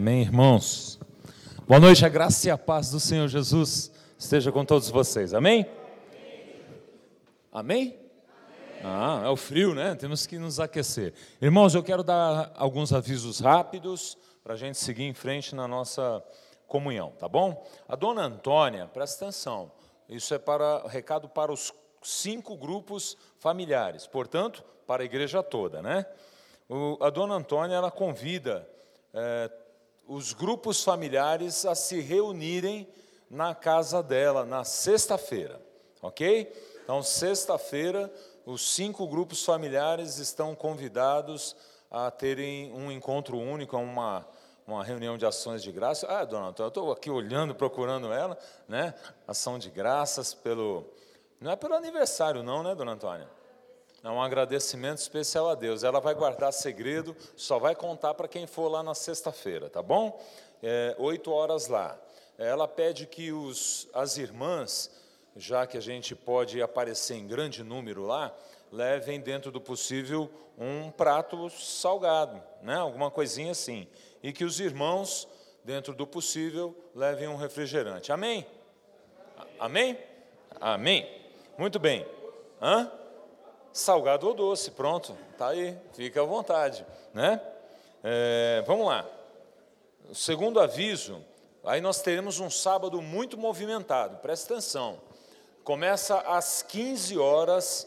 Amém, irmãos? Boa noite, a graça e a paz do Senhor Jesus esteja com todos vocês. Amém? Amém? Ah, é o frio, né? Temos que nos aquecer. Irmãos, eu quero dar alguns avisos rápidos para a gente seguir em frente na nossa comunhão, tá bom? A dona Antônia, presta atenção, isso é para recado para os cinco grupos familiares, portanto, para a igreja toda, né? O, a dona Antônia, ela convida é, os grupos familiares a se reunirem na casa dela na sexta-feira, ok? Então, sexta-feira, os cinco grupos familiares estão convidados a terem um encontro único, uma, uma reunião de ações de graça. Ah, dona Antônia, eu estou aqui olhando, procurando ela, né? Ação de graças pelo. Não é pelo aniversário, não, né, dona Antônia? É um agradecimento especial a Deus. Ela vai guardar segredo, só vai contar para quem for lá na sexta-feira, tá bom? É, oito horas lá. Ela pede que os, as irmãs, já que a gente pode aparecer em grande número lá, levem dentro do possível um prato salgado, né? alguma coisinha assim. E que os irmãos, dentro do possível, levem um refrigerante. Amém? Amém? Amém. Muito bem. Hã? Salgado ou doce, pronto, tá aí, fica à vontade, né? É, vamos lá. O segundo aviso, aí nós teremos um sábado muito movimentado, presta atenção. Começa às 15 horas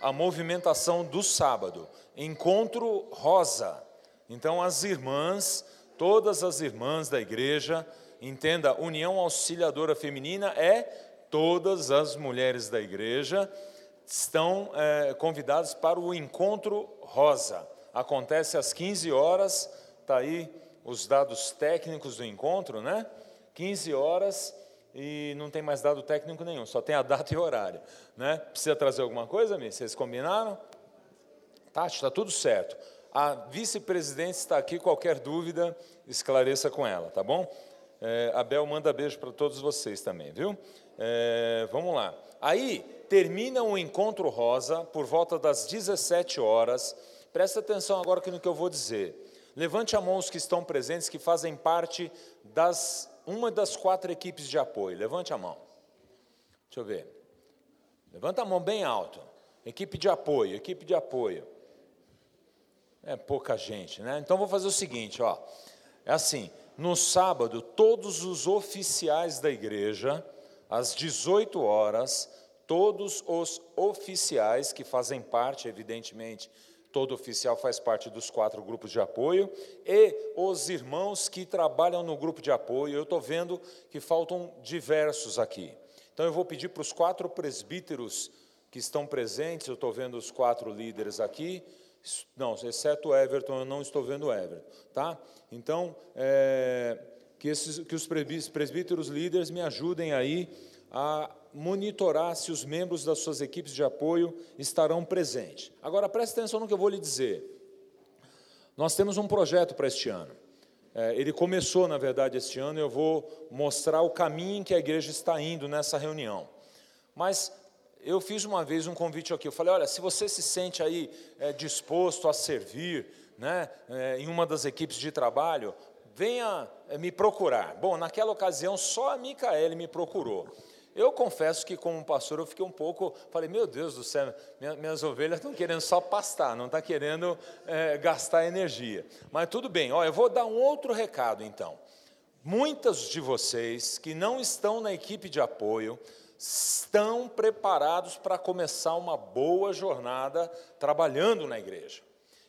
a movimentação do sábado, encontro rosa. Então as irmãs, todas as irmãs da igreja, entenda, União Auxiliadora Feminina é todas as mulheres da igreja estão é, convidados para o Encontro Rosa. Acontece às 15 horas, está aí os dados técnicos do encontro, né? 15 horas e não tem mais dado técnico nenhum, só tem a data e horário. Né? Precisa trazer alguma coisa, Mi? Vocês combinaram? Tati, está tudo certo. A vice-presidente está aqui, qualquer dúvida, esclareça com ela, tá bom? É, Abel manda beijo para todos vocês também, viu? É, vamos lá. Aí termina o encontro rosa por volta das 17 horas. Presta atenção agora no que eu vou dizer. Levante a mão os que estão presentes, que fazem parte das uma das quatro equipes de apoio. Levante a mão. Deixa eu ver. Levanta a mão bem alto. Equipe de apoio, equipe de apoio. É pouca gente, né? Então vou fazer o seguinte, ó. É assim, no sábado, todos os oficiais da igreja às 18 horas, todos os oficiais que fazem parte, evidentemente, todo oficial faz parte dos quatro grupos de apoio, e os irmãos que trabalham no grupo de apoio. Eu estou vendo que faltam diversos aqui. Então eu vou pedir para os quatro presbíteros que estão presentes, eu estou vendo os quatro líderes aqui, não, exceto Everton, eu não estou vendo Everton, tá? Então, é, que, esses, que os presbíteros líderes me ajudem aí a monitorar se os membros das suas equipes de apoio estarão presentes. Agora, preste atenção no que eu vou lhe dizer. Nós temos um projeto para este ano. É, ele começou, na verdade, este ano, eu vou mostrar o caminho que a igreja está indo nessa reunião. Mas eu fiz uma vez um convite aqui, eu falei, olha, se você se sente aí é, disposto a servir né, é, em uma das equipes de trabalho, venha eh, me procurar. Bom, naquela ocasião só a Micaele me procurou. Eu confesso que, como pastor, eu fiquei um pouco. Falei, meu Deus do céu, minhas ovelhas estão querendo só pastar, não está querendo é, gastar energia. Mas tudo bem, ó, eu vou dar um outro recado então. Muitas de vocês que não estão na equipe de apoio estão preparados para começar uma boa jornada trabalhando na igreja.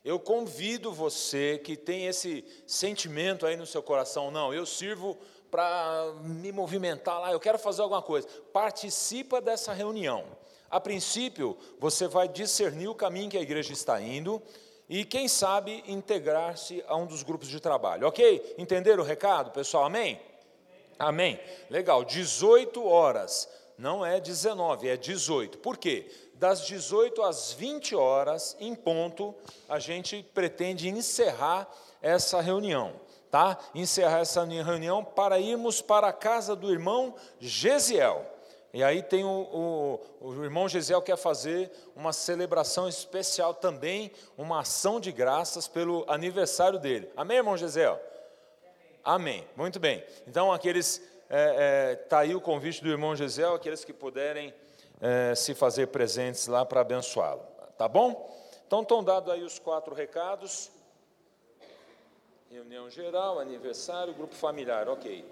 Eu convido você que tem esse sentimento aí no seu coração, não, eu sirvo para me movimentar lá, eu quero fazer alguma coisa. Participa dessa reunião. A princípio, você vai discernir o caminho que a igreja está indo e, quem sabe, integrar-se a um dos grupos de trabalho. Ok? Entenderam o recado, pessoal? Amém? Amém. Legal. 18 horas. Não é 19, é 18. Por quê? das 18 às 20 horas, em ponto, a gente pretende encerrar essa reunião, tá? Encerrar essa reunião para irmos para a casa do irmão Gesiel. E aí tem o, o, o irmão Gesiel quer fazer uma celebração especial também, uma ação de graças pelo aniversário dele. Amém, irmão Gesiel? Amém. Muito bem. Então, aqueles. É, é, tá aí o convite do irmão Gisel, aqueles que puderem é, se fazer presentes lá para abençoá-lo. Tá bom? Então, estão dados aí os quatro recados. Reunião geral, aniversário, grupo familiar, ok.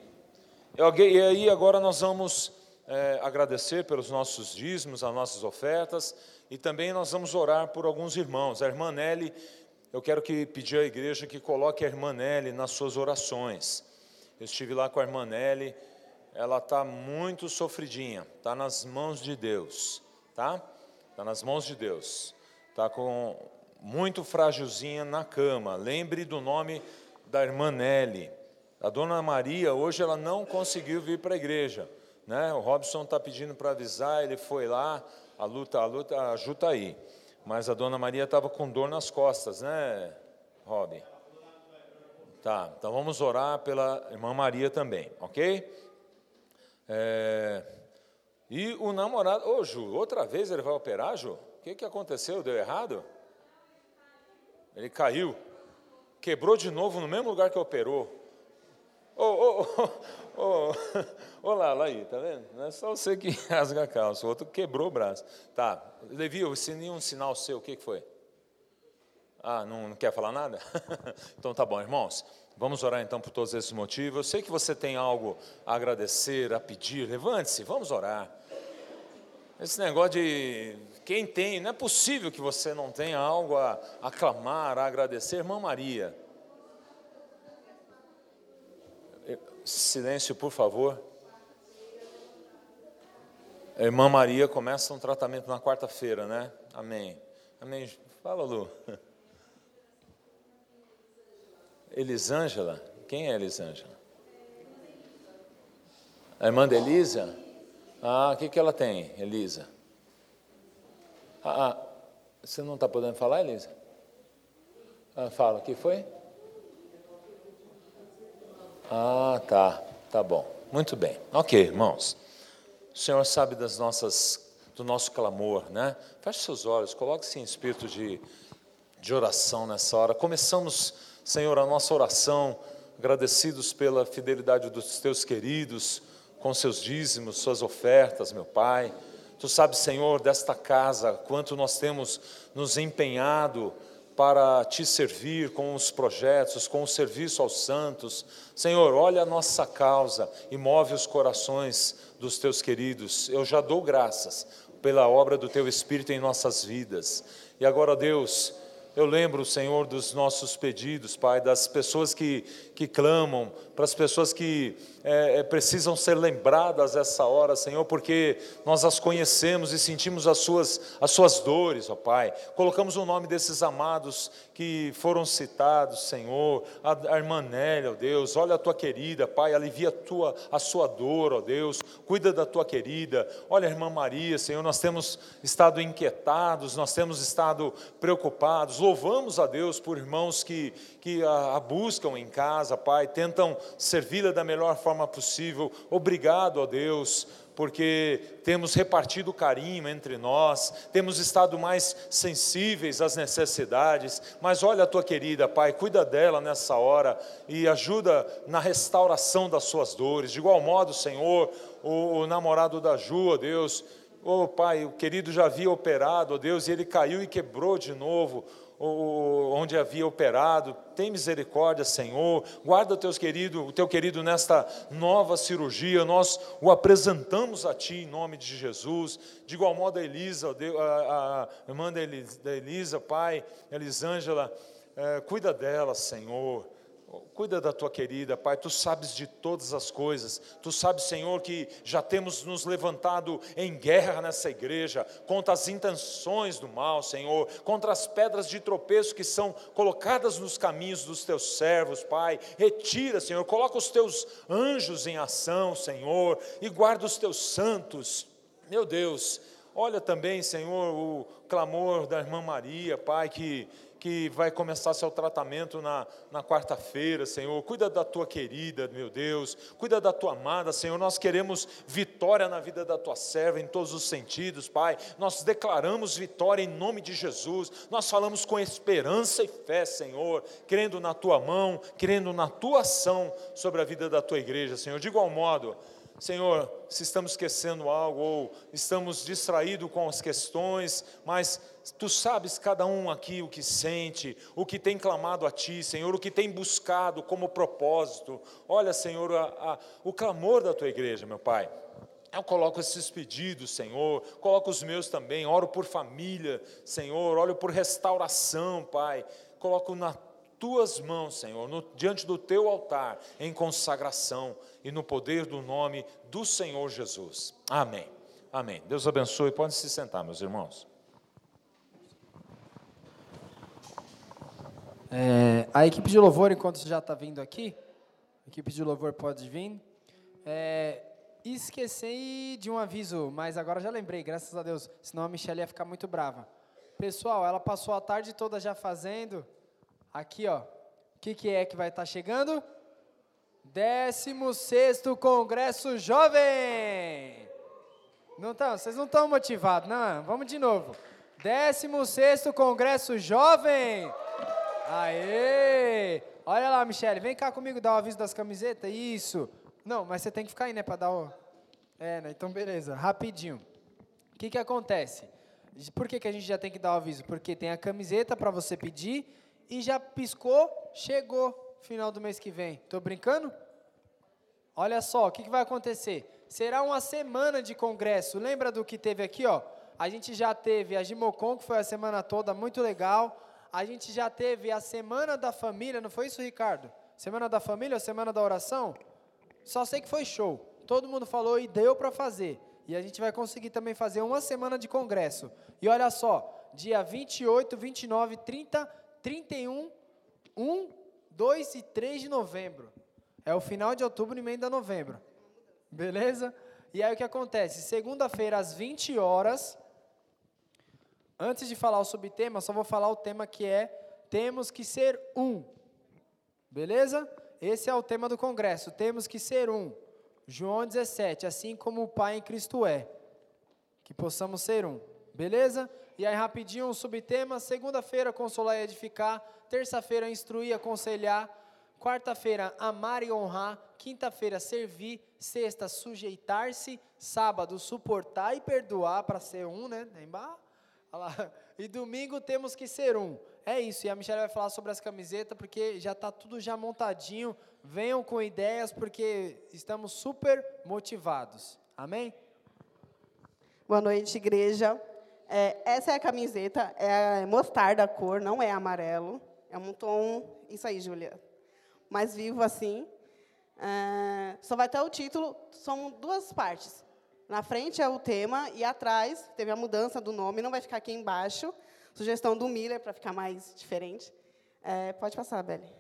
E aí, agora nós vamos é, agradecer pelos nossos dízimos, as nossas ofertas, e também nós vamos orar por alguns irmãos. A irmã Nelly, eu quero que pedir à igreja que coloque a irmã Nelly nas suas orações. Eu estive lá com a irmã Nelly, ela está muito sofridinha, está nas mãos de Deus, tá? Está nas mãos de Deus. Está com muito frágilzinha na cama. Lembre do nome da irmã Nelly. A dona Maria, hoje, ela não conseguiu vir para a igreja. Né? O Robson está pedindo para avisar, ele foi lá, a luta, a luta, a Ju está aí. Mas a dona Maria estava com dor nas costas, né, Rob? Tá, então vamos orar pela irmã Maria também, ok? É, e o namorado, ô Ju, outra vez ele vai operar, Ju? O que, que aconteceu? Deu errado? Ele caiu, quebrou de novo no mesmo lugar que operou. Ô, ô, olá, lá aí, tá vendo? Não é só você que rasga a calça, o outro quebrou o braço. Tá, Levi, eu ensinei um sinal seu, o que, que foi? Ah, não, não quer falar nada? então tá bom, irmãos. Vamos orar então por todos esses motivos. Eu sei que você tem algo a agradecer, a pedir. Levante-se, vamos orar. Esse negócio de quem tem, não é possível que você não tenha algo a aclamar, a agradecer. Irmã Maria, Silêncio, por favor. A irmã Maria começa um tratamento na quarta-feira, né? Amém. Amém. Fala, Lu. Elisângela? Quem é Elisângela? A irmã de Elisa? Ah, o que, que ela tem, Elisa? Ah, ah você não está podendo falar, Elisa? Ah, fala, o que foi? Ah, tá, tá bom. Muito bem. Ok, irmãos. O Senhor sabe das nossas, do nosso clamor, né? Feche seus olhos, coloque-se em espírito de, de oração nessa hora. Começamos, Senhor, a nossa oração, agradecidos pela fidelidade dos teus queridos, com seus dízimos, suas ofertas, meu Pai. Tu sabes, Senhor, desta casa, quanto nós temos nos empenhado para te servir com os projetos, com o serviço aos santos. Senhor, olha a nossa causa e move os corações dos teus queridos. Eu já dou graças pela obra do teu Espírito em nossas vidas. E agora, Deus, eu lembro, Senhor, dos nossos pedidos, Pai, das pessoas que, que clamam, para as pessoas que é, é, precisam ser lembradas essa hora, Senhor, porque nós as conhecemos e sentimos as suas, as suas dores, ó Pai. Colocamos o nome desses amados que foram citados, Senhor, a, a irmã Nélia, ó Deus, olha a tua querida, Pai, alivia a, tua, a sua dor, ó Deus, cuida da tua querida. Olha a irmã Maria, Senhor, nós temos estado inquietados, nós temos estado preocupados. Louvamos a Deus por irmãos que, que a, a buscam em casa, Pai, tentam servi-la da melhor forma possível. Obrigado, ó Deus, porque temos repartido carinho entre nós, temos estado mais sensíveis às necessidades. Mas olha a tua querida, Pai, cuida dela nessa hora e ajuda na restauração das suas dores. De igual modo, Senhor, o, o namorado da Ju, ó Deus, oh Pai, o querido já havia operado, ó Deus, e ele caiu e quebrou de novo onde havia operado. Tem misericórdia, Senhor. Guarda o teu querido, o teu querido nesta nova cirurgia. Nós o apresentamos a Ti em nome de Jesus. De igual modo a Elisa, a, a irmã da Elisa, Pai, Elisângela, é, cuida dela, Senhor. Cuida da tua querida, Pai, tu sabes de todas as coisas, tu sabes, Senhor, que já temos nos levantado em guerra nessa igreja contra as intenções do mal, Senhor, contra as pedras de tropeço que são colocadas nos caminhos dos teus servos, Pai. Retira, Senhor, coloca os teus anjos em ação, Senhor, e guarda os teus santos, meu Deus. Olha também, Senhor, o clamor da irmã Maria, Pai, que que vai começar seu tratamento na, na quarta-feira, Senhor. Cuida da tua querida, meu Deus. Cuida da tua amada, Senhor. Nós queremos vitória na vida da tua serva em todos os sentidos, Pai. Nós declaramos vitória em nome de Jesus. Nós falamos com esperança e fé, Senhor, crendo na tua mão, crendo na tua ação sobre a vida da tua igreja, Senhor. De igual modo, Senhor, se estamos esquecendo algo ou estamos distraídos com as questões, mas tu sabes cada um aqui o que sente, o que tem clamado a ti, Senhor, o que tem buscado como propósito. Olha, Senhor, a, a, o clamor da tua igreja, meu Pai. Eu coloco esses pedidos, Senhor, coloco os meus também, oro por família, Senhor, oro por restauração, Pai, coloco na tuas mãos, Senhor, no, diante do teu altar, em consagração e no poder do nome do Senhor Jesus. Amém. Amém. Deus abençoe. Podem se sentar, meus irmãos. É, a equipe de louvor, enquanto já está vindo aqui, a equipe de louvor pode vir. É, esqueci de um aviso, mas agora já lembrei, graças a Deus, senão a Michelle ia ficar muito brava. Pessoal, ela passou a tarde toda já fazendo Aqui, ó. O que, que é que vai estar tá chegando? 16 Congresso Jovem. Não estão? Vocês não estão motivados, não? Vamos de novo. 16 Congresso Jovem. Aê! Olha lá, Michele, vem cá comigo dar o aviso das camisetas. Isso. Não, mas você tem que ficar aí, né, para dar o... É, né? Então, beleza. Rapidinho. O que, que acontece? Por que, que a gente já tem que dar o aviso? Porque tem a camiseta para você pedir e já piscou, chegou final do mês que vem. Estou brincando? Olha só, o que, que vai acontecer? Será uma semana de congresso. Lembra do que teve aqui, ó? A gente já teve a Gimocon, que foi a semana toda, muito legal. A gente já teve a Semana da Família, não foi isso, Ricardo? Semana da Família, Semana da Oração? Só sei que foi show. Todo mundo falou e deu para fazer. E a gente vai conseguir também fazer uma semana de congresso. E olha só, dia 28, 29, 30 31, 1, 2 e 3 de novembro. É o final de outubro e emenda novembro. Beleza? E aí o que acontece? Segunda-feira, às 20 horas. Antes de falar o subtema, só vou falar o tema que é Temos que ser um. Beleza? Esse é o tema do congresso. Temos que ser um. João 17, assim como o Pai em Cristo é. Que possamos ser um. Beleza? E aí, rapidinho, um subtema. Segunda-feira, consolar e edificar. Terça-feira, instruir aconselhar. Quarta-feira, amar e honrar. Quinta-feira, servir. Sexta, sujeitar-se. Sábado, suportar e perdoar para ser um, né? E domingo temos que ser um. É isso. E a Michelle vai falar sobre as camisetas, porque já está tudo já montadinho. Venham com ideias, porque estamos super motivados. Amém? Boa noite, igreja. É, essa é a camiseta, é mostarda a cor, não é amarelo. É um tom, isso aí, Júlia, mais vivo assim. É, só vai ter o título, são duas partes. Na frente é o tema e atrás teve a mudança do nome, não vai ficar aqui embaixo. Sugestão do Miller para ficar mais diferente. É, pode passar, Beli.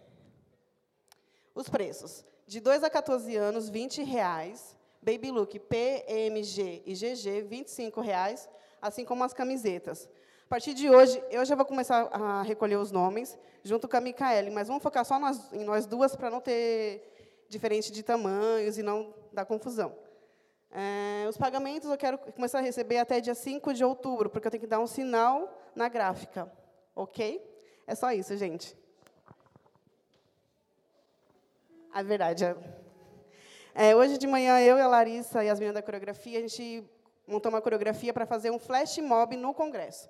Os preços. De 2 a 14 anos, 20 reais. Baby Look PMG e GG, 25 reais assim como as camisetas. A partir de hoje, eu já vou começar a recolher os nomes, junto com a Micaele, mas vamos focar só nós, em nós duas, para não ter diferente de tamanhos e não dar confusão. É, os pagamentos eu quero começar a receber até dia 5 de outubro, porque eu tenho que dar um sinal na gráfica. Ok? É só isso, gente. A verdade é. é hoje de manhã, eu e a Larissa e as meninas da coreografia, a gente montou uma coreografia para fazer um flash mob no Congresso.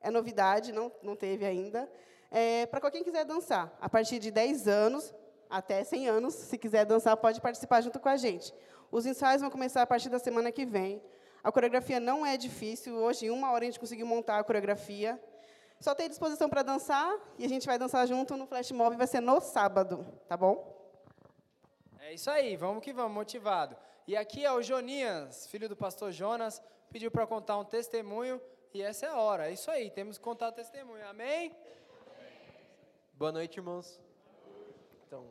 É novidade, não, não teve ainda. É, para quem quiser dançar, a partir de 10 anos até 100 anos, se quiser dançar, pode participar junto com a gente. Os ensaios vão começar a partir da semana que vem. A coreografia não é difícil. Hoje, em uma hora, a gente conseguiu montar a coreografia. Só tem disposição para dançar e a gente vai dançar junto no Flash Mob, vai ser no sábado, tá bom? É isso aí, vamos que vamos, motivado. E aqui é o Jonias, filho do pastor Jonas, pediu para contar um testemunho e essa é a hora. É isso aí, temos que contar o testemunho. Amém? Boa noite, irmãos. Então,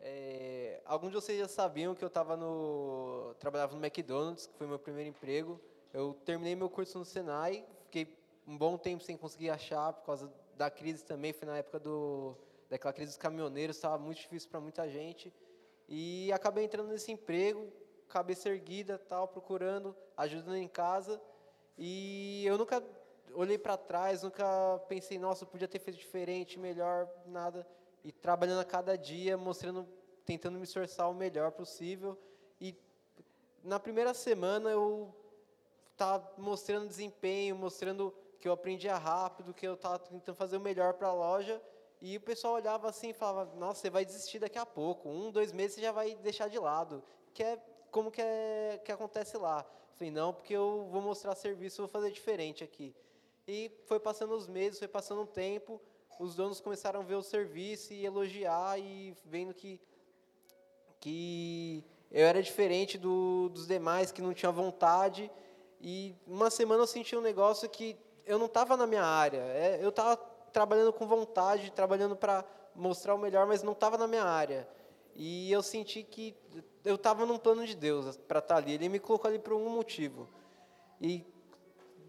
é, alguns de vocês já sabiam que eu estava no trabalhava no McDonald's, que foi meu primeiro emprego. Eu terminei meu curso no Senai, fiquei um bom tempo sem conseguir achar por causa da crise também, foi na época do, daquela crise dos caminhoneiros, estava muito difícil para muita gente. E acabei entrando nesse emprego, cabeça erguida, tal, procurando, ajudando em casa. E eu nunca olhei para trás, nunca pensei, nossa, eu podia ter feito diferente, melhor, nada. E trabalhando a cada dia, mostrando, tentando me esforçar o melhor possível. E na primeira semana eu estava mostrando desempenho, mostrando que eu aprendia rápido, que eu estava tentando fazer o melhor para a loja. E o pessoal olhava assim e falava, nossa, você vai desistir daqui a pouco. Um, dois meses você já vai deixar de lado. Que é como que, é, que acontece lá. Falei, não, porque eu vou mostrar serviço, vou fazer diferente aqui. E foi passando os meses, foi passando o tempo, os donos começaram a ver o serviço e elogiar e vendo que, que eu era diferente do, dos demais, que não tinha vontade. E uma semana eu senti um negócio que eu não estava na minha área. É, eu estava trabalhando com vontade, trabalhando para mostrar o melhor, mas não estava na minha área. E eu senti que eu estava num plano de Deus para estar tá ali. Ele me colocou ali por um motivo. E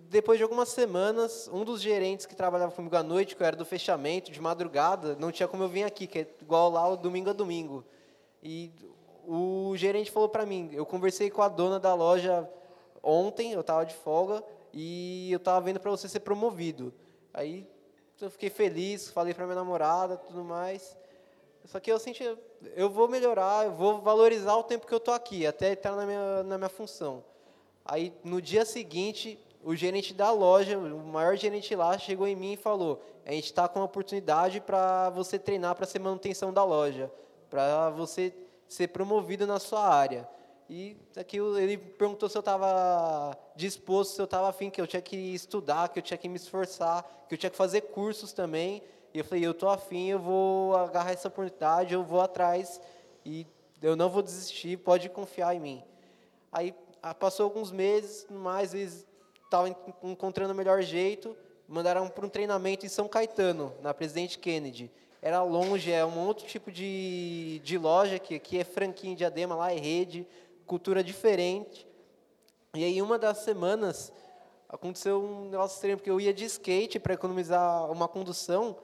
depois de algumas semanas, um dos gerentes que trabalhava comigo à noite, que eu era do fechamento, de madrugada, não tinha como eu vir aqui, que é igual lá o domingo a domingo. E o gerente falou para mim, eu conversei com a dona da loja ontem, eu estava de folga, e eu estava vendo para você ser promovido. Aí eu fiquei feliz, falei para minha namorada, tudo mais. Só que eu senti, eu vou melhorar, eu vou valorizar o tempo que eu estou aqui, até estar na minha, na minha função. Aí, no dia seguinte, o gerente da loja, o maior gerente lá, chegou em mim e falou: a gente está com uma oportunidade para você treinar para ser manutenção da loja, para você ser promovido na sua área. E aqui ele perguntou se eu estava disposto, se eu estava afim, que eu tinha que estudar, que eu tinha que me esforçar, que eu tinha que fazer cursos também. E eu falei, eu estou afim, eu vou agarrar essa oportunidade, eu vou atrás e eu não vou desistir, pode confiar em mim. Aí passou alguns meses, mais vezes estava encontrando o melhor jeito, mandaram para um treinamento em São Caetano, na Presidente Kennedy. Era longe, é um outro tipo de, de loja, que aqui é franquinha de Adema, lá é rede, cultura diferente. E aí, uma das semanas, aconteceu um negócio estranho, porque eu ia de skate para economizar uma condução,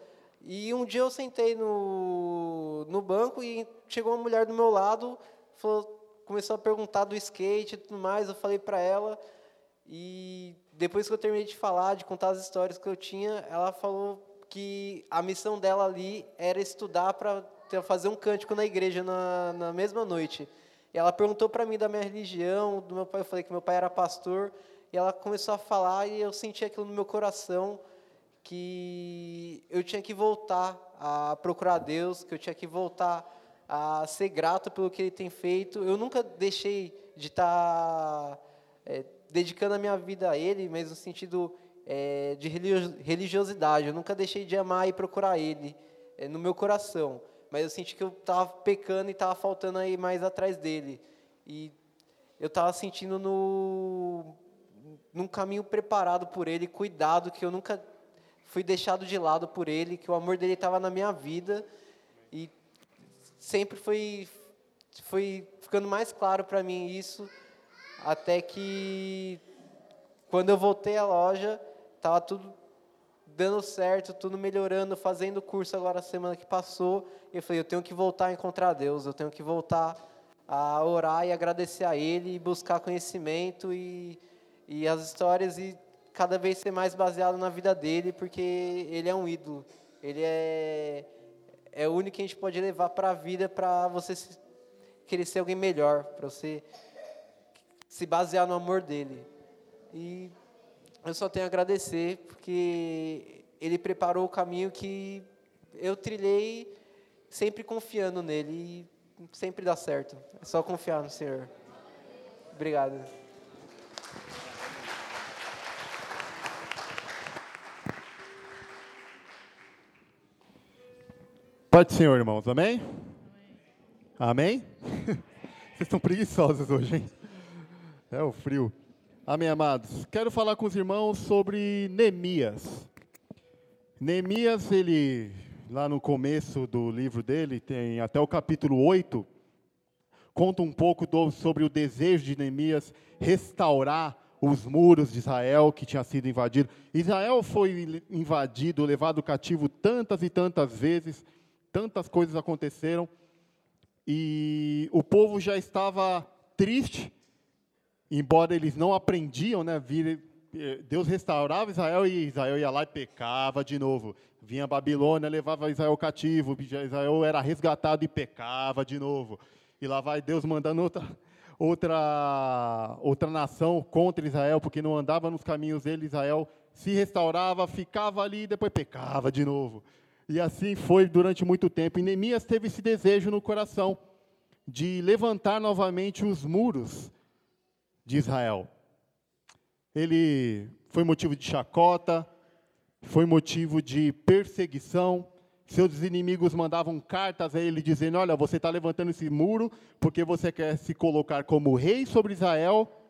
e um dia eu sentei no, no banco e chegou uma mulher do meu lado, falou, começou a perguntar do skate e tudo mais, eu falei para ela, e depois que eu terminei de falar, de contar as histórias que eu tinha, ela falou que a missão dela ali era estudar para fazer um cântico na igreja na, na mesma noite. E ela perguntou para mim da minha religião, do meu pai. Eu falei que meu pai era pastor. E ela começou a falar e eu senti aquilo no meu coração que eu tinha que voltar a procurar Deus, que eu tinha que voltar a ser grato pelo que Ele tem feito. Eu nunca deixei de estar tá, é, dedicando a minha vida a Ele, mas no sentido é, de religiosidade. Eu nunca deixei de amar e procurar Ele é, no meu coração mas eu senti que eu estava pecando e estava faltando aí mais atrás dele. E eu estava sentindo no num caminho preparado por ele, cuidado, que eu nunca fui deixado de lado por ele, que o amor dele estava na minha vida e sempre foi foi ficando mais claro para mim isso, até que quando eu voltei à loja, estava tudo dando certo, tudo melhorando, fazendo curso agora semana que passou. Eu falei, eu tenho que voltar a encontrar Deus, eu tenho que voltar a orar e agradecer a Ele, e buscar conhecimento e, e as histórias e cada vez ser mais baseado na vida dele, porque ele é um ídolo. Ele é, é o único que a gente pode levar para a vida para você querer ser alguém melhor, para você se basear no amor dele. E eu só tenho a agradecer, porque Ele preparou o caminho que eu trilhei sempre confiando nele e sempre dá certo. É só confiar no Senhor. Obrigado. Pode, Senhor, irmãos. Amém? Amém? Vocês estão preguiçosos hoje, hein? É o frio. Amém, amados. Quero falar com os irmãos sobre Neemias. Neemias, ele, lá no começo do livro dele, tem até o capítulo 8, conta um pouco do, sobre o desejo de Neemias restaurar os muros de Israel que tinha sido invadido. Israel foi invadido, levado cativo tantas e tantas vezes, tantas coisas aconteceram, e o povo já estava triste, embora eles não aprendiam, né, eh, Deus restaurava Israel e Israel ia lá e pecava de novo. Vinha a Babilônia, levava Israel cativo, Israel era resgatado e pecava de novo. E lá vai Deus mandando outra, outra, outra nação contra Israel, porque não andava nos caminhos dele. Israel se restaurava, ficava ali e depois pecava de novo. E assim foi durante muito tempo. E Neemias teve esse desejo no coração de levantar novamente os muros de Israel. Ele foi motivo de chacota, foi motivo de perseguição. Seus inimigos mandavam cartas a ele dizendo: Olha, você está levantando esse muro porque você quer se colocar como rei sobre Israel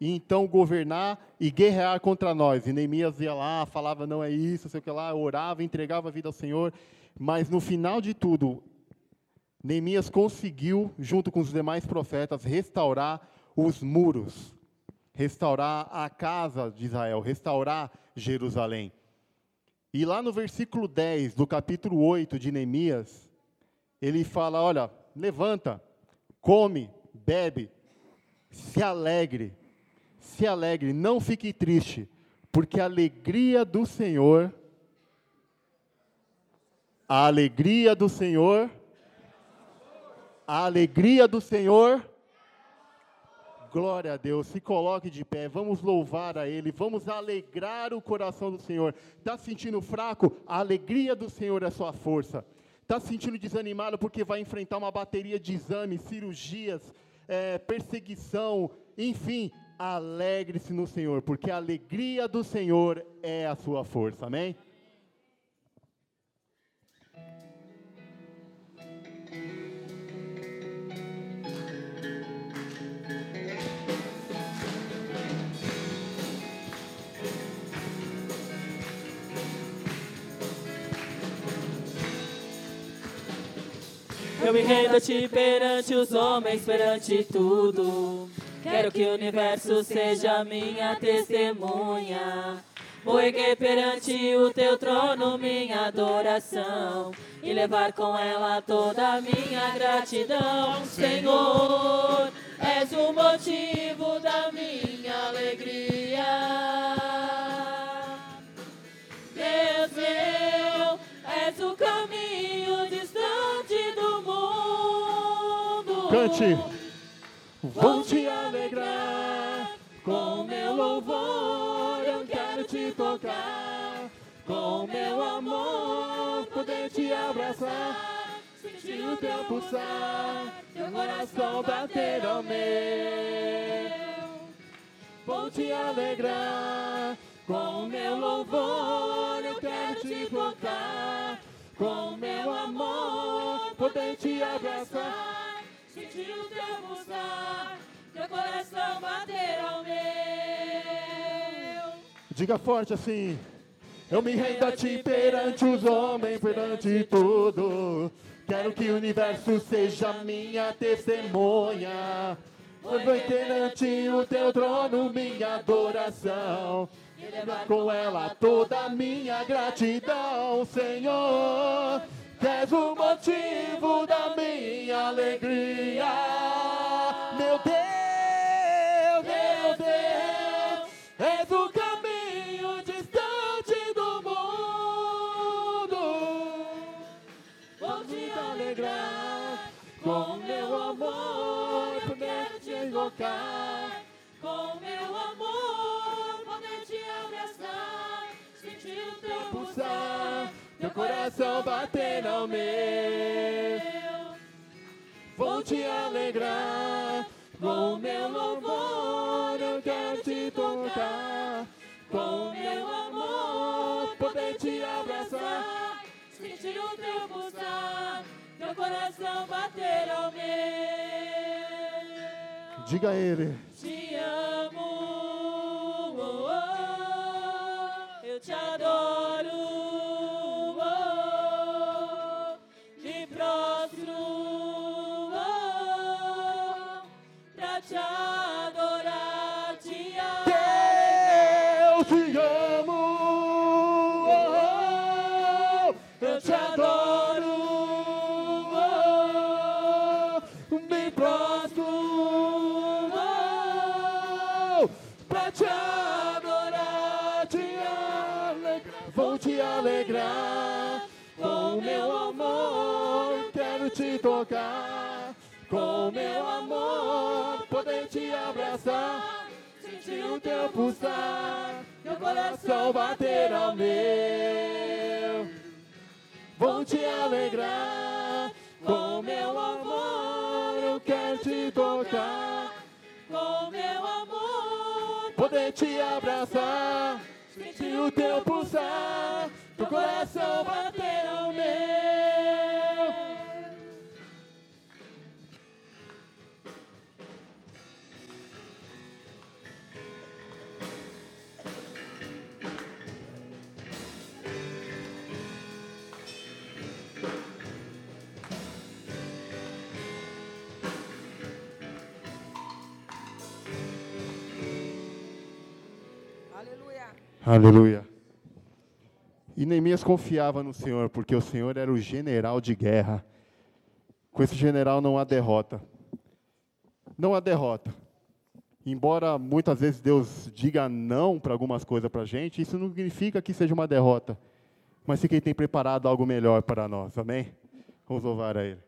e então governar e guerrear contra nós. E Neemias ia lá, falava: Não é isso, sei o que lá, orava, entregava a vida ao Senhor. Mas no final de tudo, Neemias conseguiu, junto com os demais profetas, restaurar os muros, restaurar a casa de Israel, restaurar Jerusalém. E lá no versículo 10 do capítulo 8 de Neemias, ele fala: Olha, levanta, come, bebe, se alegre, se alegre, não fique triste, porque a alegria do Senhor, a alegria do Senhor, a alegria do Senhor Glória a Deus, se coloque de pé, vamos louvar a Ele, vamos alegrar o coração do Senhor. Está se sentindo fraco? A alegria do Senhor é sua força. Está se sentindo desanimado porque vai enfrentar uma bateria de exames, cirurgias, é, perseguição, enfim, alegre-se no Senhor, porque a alegria do Senhor é a sua força, amém? Eu me rendo a ti perante os homens, perante tudo. Quero que o universo seja minha testemunha. Erguer perante o teu trono minha adoração e levar com ela toda a minha gratidão. Senhor, és o motivo da minha alegria. Deus meu, és o caminho distante do mundo. Cante. Vou te alegrar com meu louvor, eu quero te tocar. Com meu amor, poder te abraçar, sentir o teu pulsar, teu coração bater ao meu. Vou te alegrar com meu louvor, eu quero te tocar. Com meu amor, poder te abraçar, sentir o teu pulsar, coração bater ao meu. Diga forte assim. Eu me rendo a ti perante os homens, perante tudo. Quero que o universo seja minha testemunha. Vou perante o teu trono minha adoração. E com ela toda a minha gratidão, Senhor. Que és o motivo da minha alegria. És o caminho distante do mundo. Vou te alegrar com meu amor, poder te invocar. Com meu amor, poder te abraçar, sentir o teu pulsar, teu coração bater ao meu. Vou te alegrar com meu louvor, eu quero te tocar. Com meu amor, poder te abraçar. sentir o teu pulsar, teu coração bater ao meu. Diga a ele. Te amo, abraçar, sentir o teu pulsar, meu coração bater ao meu. Vou te alegrar com meu amor, eu quero te tocar Com meu amor, poder te abraçar, sentir o teu pulsar, teu coração bater ao meu. Aleluia. E Neemias confiava no Senhor, porque o Senhor era o general de guerra. Com esse general não há derrota. Não há derrota. Embora muitas vezes Deus diga não para algumas coisas para a gente, isso não significa que seja uma derrota. Mas que Ele tem preparado algo melhor para nós. Amém? Vamos louvar a Ele.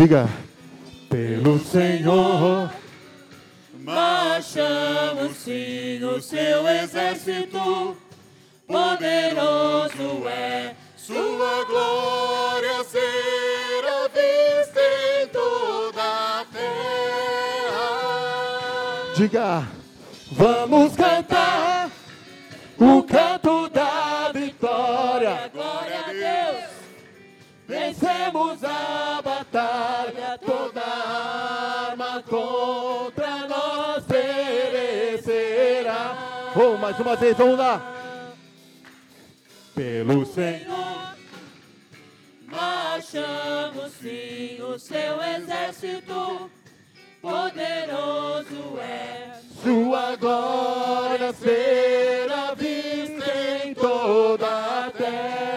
Diga, pelo Senhor. marchamos sim o seu exército, poderoso é Sua glória será vista em toda a terra. Diga, vamos cantar o canto da vitória. Vencemos a batalha, toda arma contra nós perecerá. Oh, mais uma vez, vamos lá. Pelo Senhor. Marchamos sim o seu exército, poderoso é Sua glória será vista em toda a terra.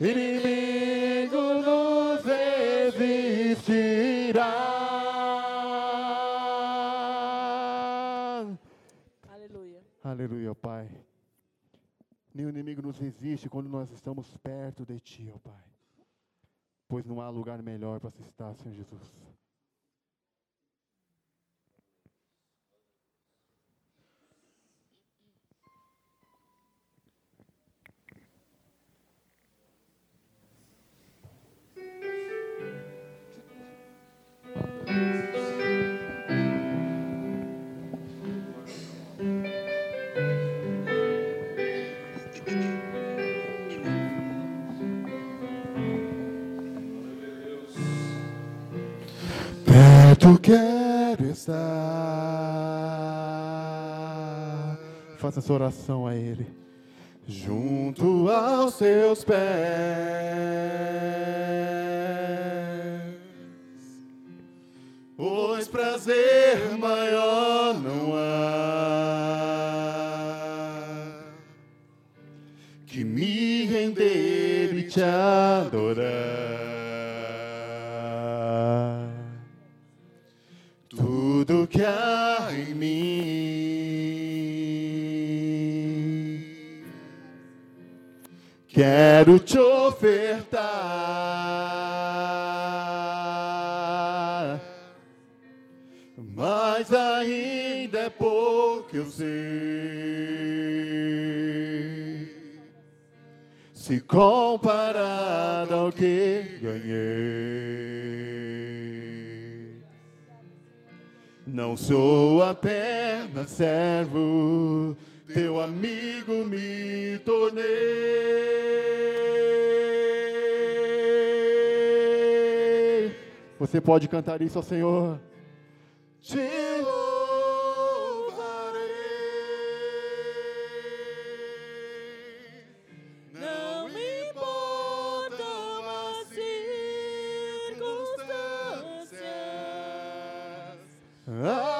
inimigo nos resistirá. Aleluia. Aleluia, Pai. Nenhum inimigo nos resiste quando nós estamos perto de Ti, ó Pai. Pois não há lugar melhor para se estar, Senhor Jesus. Perto quero estar. Faça essa oração a Ele. Junto aos seus pés. Pois prazer maior não que há em mim, quero te ofertar. Mas ainda é pouco eu sei. Se comparado ao que ganhei. Não sou apenas servo, teu amigo me tornei. Você pode cantar isso ao Senhor. Te Ah!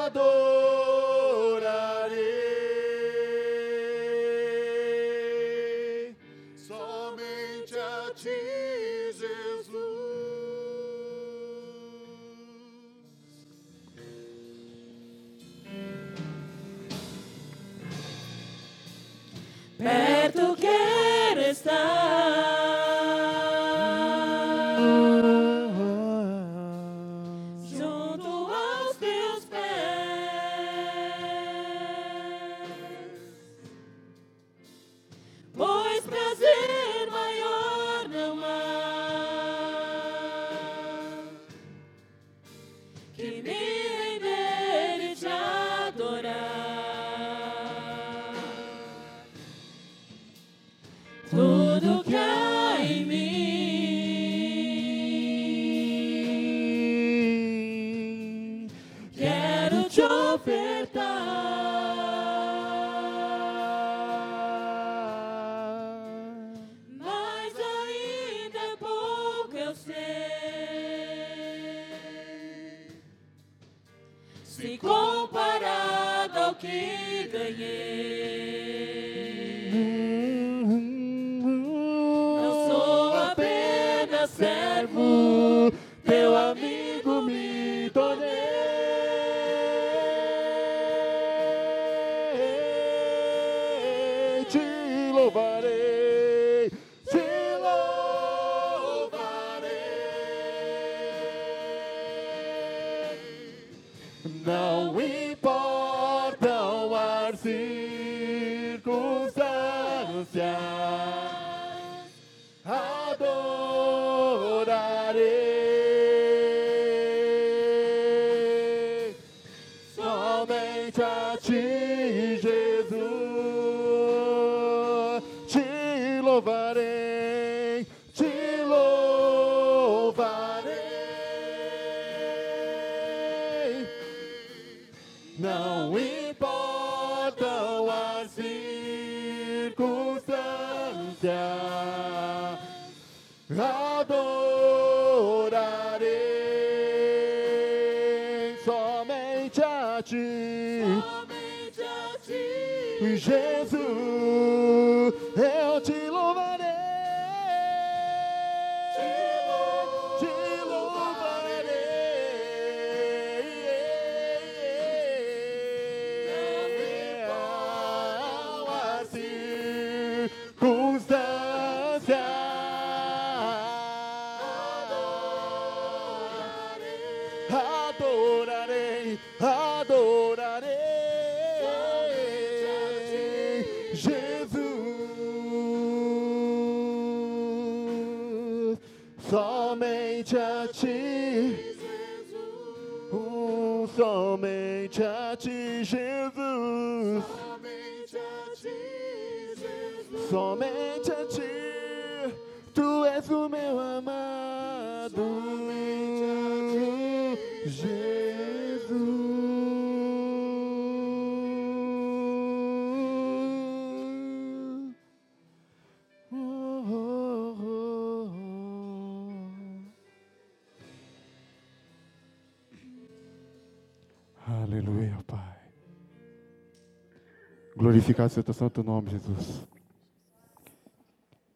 Glorificado seja o teu santo nome, Jesus.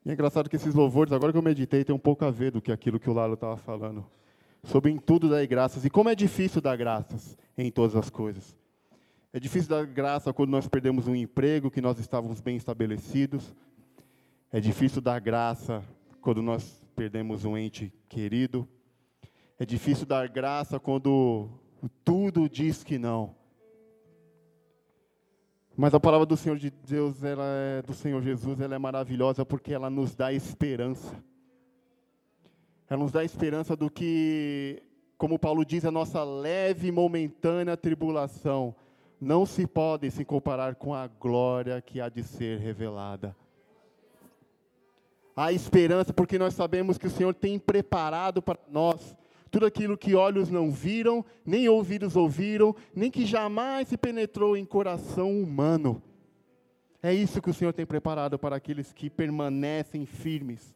E é engraçado que esses louvores, agora que eu meditei, tem um pouco a ver do que aquilo que o Lalo estava falando. Sobre em tudo dar graças. E como é difícil dar graças em todas as coisas. É difícil dar graça quando nós perdemos um emprego, que nós estávamos bem estabelecidos. É difícil dar graça quando nós perdemos um ente querido. É difícil dar graça quando tudo diz que não. Mas a palavra do Senhor de Deus, ela é, do Senhor Jesus, ela é maravilhosa porque ela nos dá esperança. Ela nos dá esperança do que, como Paulo diz, a nossa leve e momentânea tribulação não se pode se comparar com a glória que há de ser revelada. Há esperança porque nós sabemos que o Senhor tem preparado para nós tudo aquilo que olhos não viram, nem ouvidos ouviram, nem que jamais se penetrou em coração humano. É isso que o Senhor tem preparado para aqueles que permanecem firmes.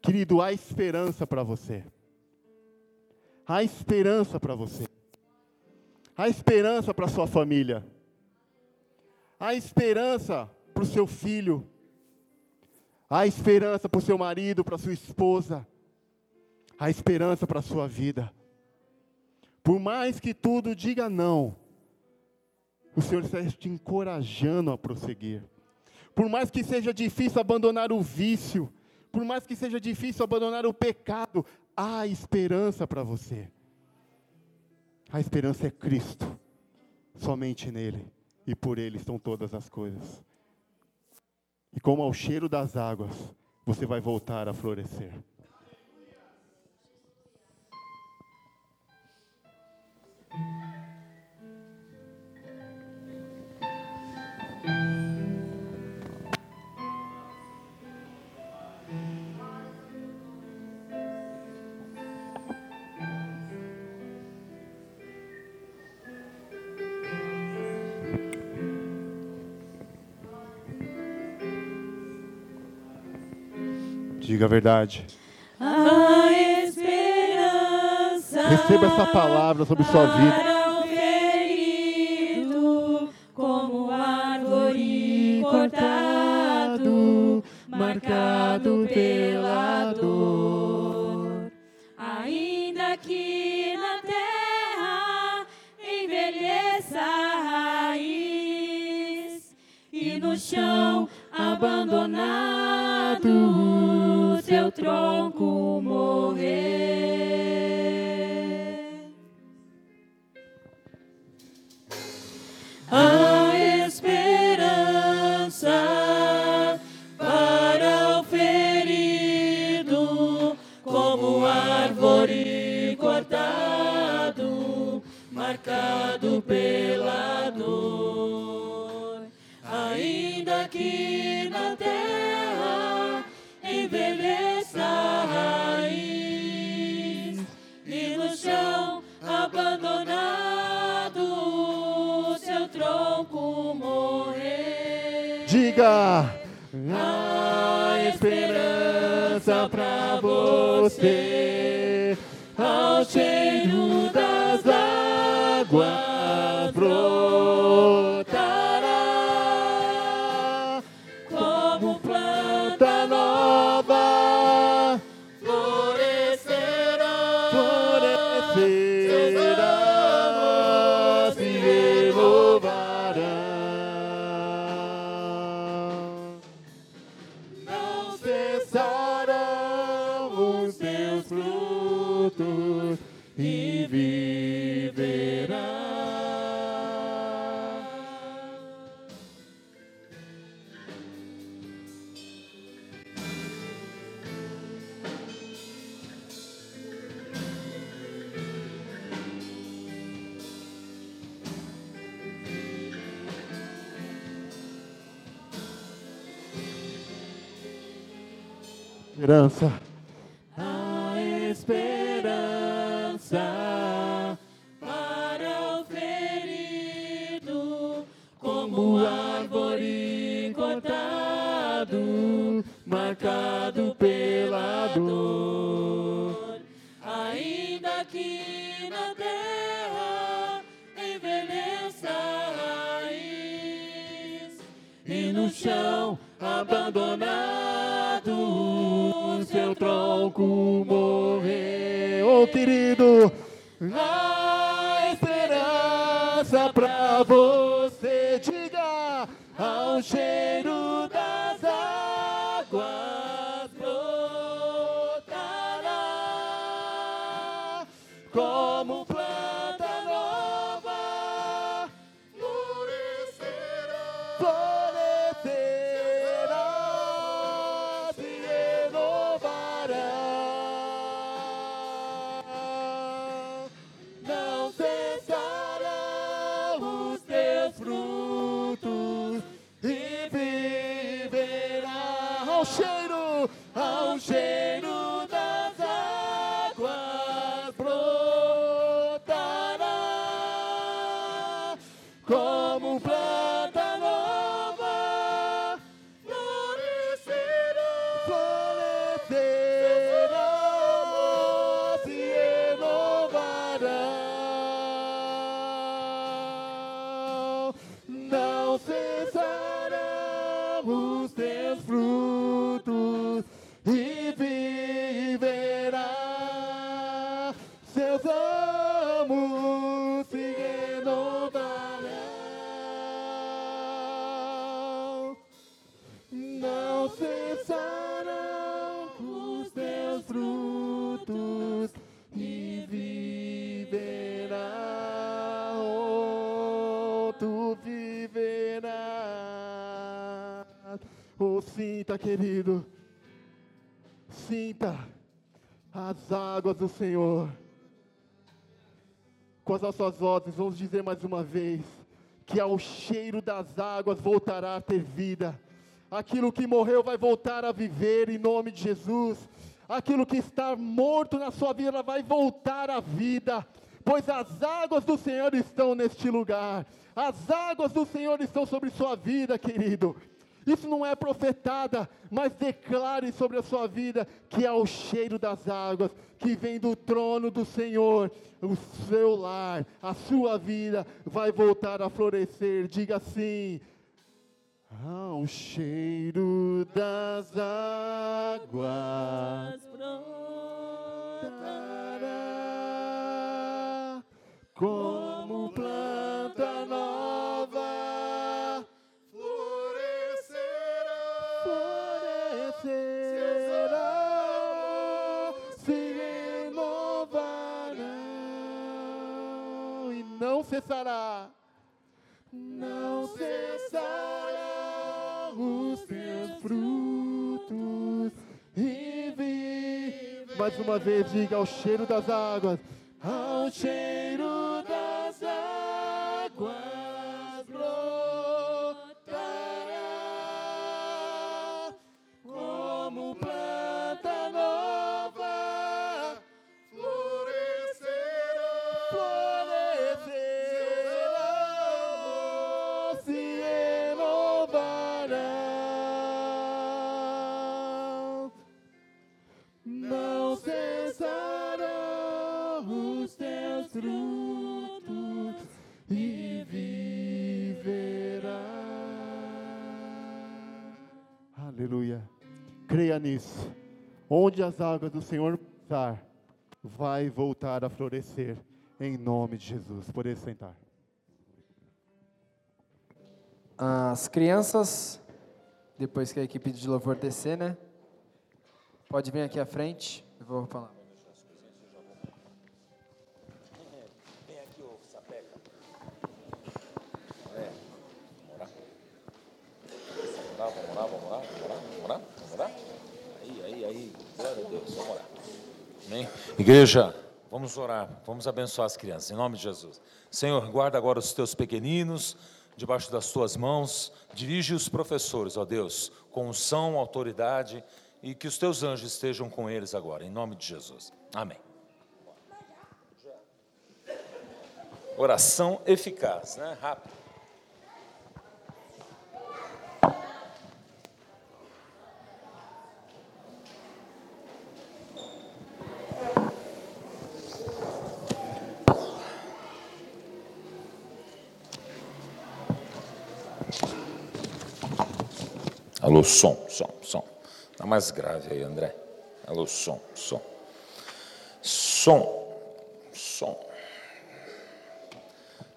Querido, há esperança para você. Há esperança para você. Há esperança para sua família. Há esperança para o seu filho. Há esperança para o seu marido, para sua esposa a esperança para a sua vida. Por mais que tudo diga não, o Senhor está te encorajando a prosseguir. Por mais que seja difícil abandonar o vício, por mais que seja difícil abandonar o pecado, há esperança para você. A esperança é Cristo, somente nele e por ele estão todas as coisas. E como ao cheiro das águas, você vai voltar a florescer. Diga a verdade. A esperança. Receba essa palavra sobre sua vida. Você. Esperança. Querido. Sinta as águas do Senhor. Com as nossas vozes, vamos dizer mais uma vez: que ao cheiro das águas voltará a ter vida. Aquilo que morreu vai voltar a viver em nome de Jesus. Aquilo que está morto na sua vida vai voltar à vida. Pois as águas do Senhor estão neste lugar. As águas do Senhor estão sobre sua vida, querido. Isso não é profetada, mas declare sobre a sua vida que é o cheiro das águas que vem do trono do Senhor. O seu lar, a sua vida vai voltar a florescer. Diga assim: ao cheiro das águas brotará como planta cessará. Não cessará os teus frutos e vi. Mais uma vez, diga ao cheiro das águas, ao cheiro das águas Onde as águas do Senhor estar, vai voltar a florescer. Em nome de Jesus. Poder sentar. As crianças, depois que a equipe de louvor descer, né? Pode vir aqui à frente, eu vou falar. Vem aqui, ô sapeca. É, vamos orar. Vamos orar, vamos orar, vamos orar, vamos orar, vamos orar. Aí, aí, aí, glória a Deus, vamos orar. Amém? Igreja, vamos orar, vamos abençoar as crianças, em nome de Jesus. Senhor, guarda agora os teus pequeninos debaixo das tuas mãos, dirige os professores, ó Deus, com unção, autoridade, e que os teus anjos estejam com eles agora, em nome de Jesus. Amém. Oração eficaz, né? Rápido. Alô, som, som, som. Está mais grave aí, André. Alô, som, som. Som, som.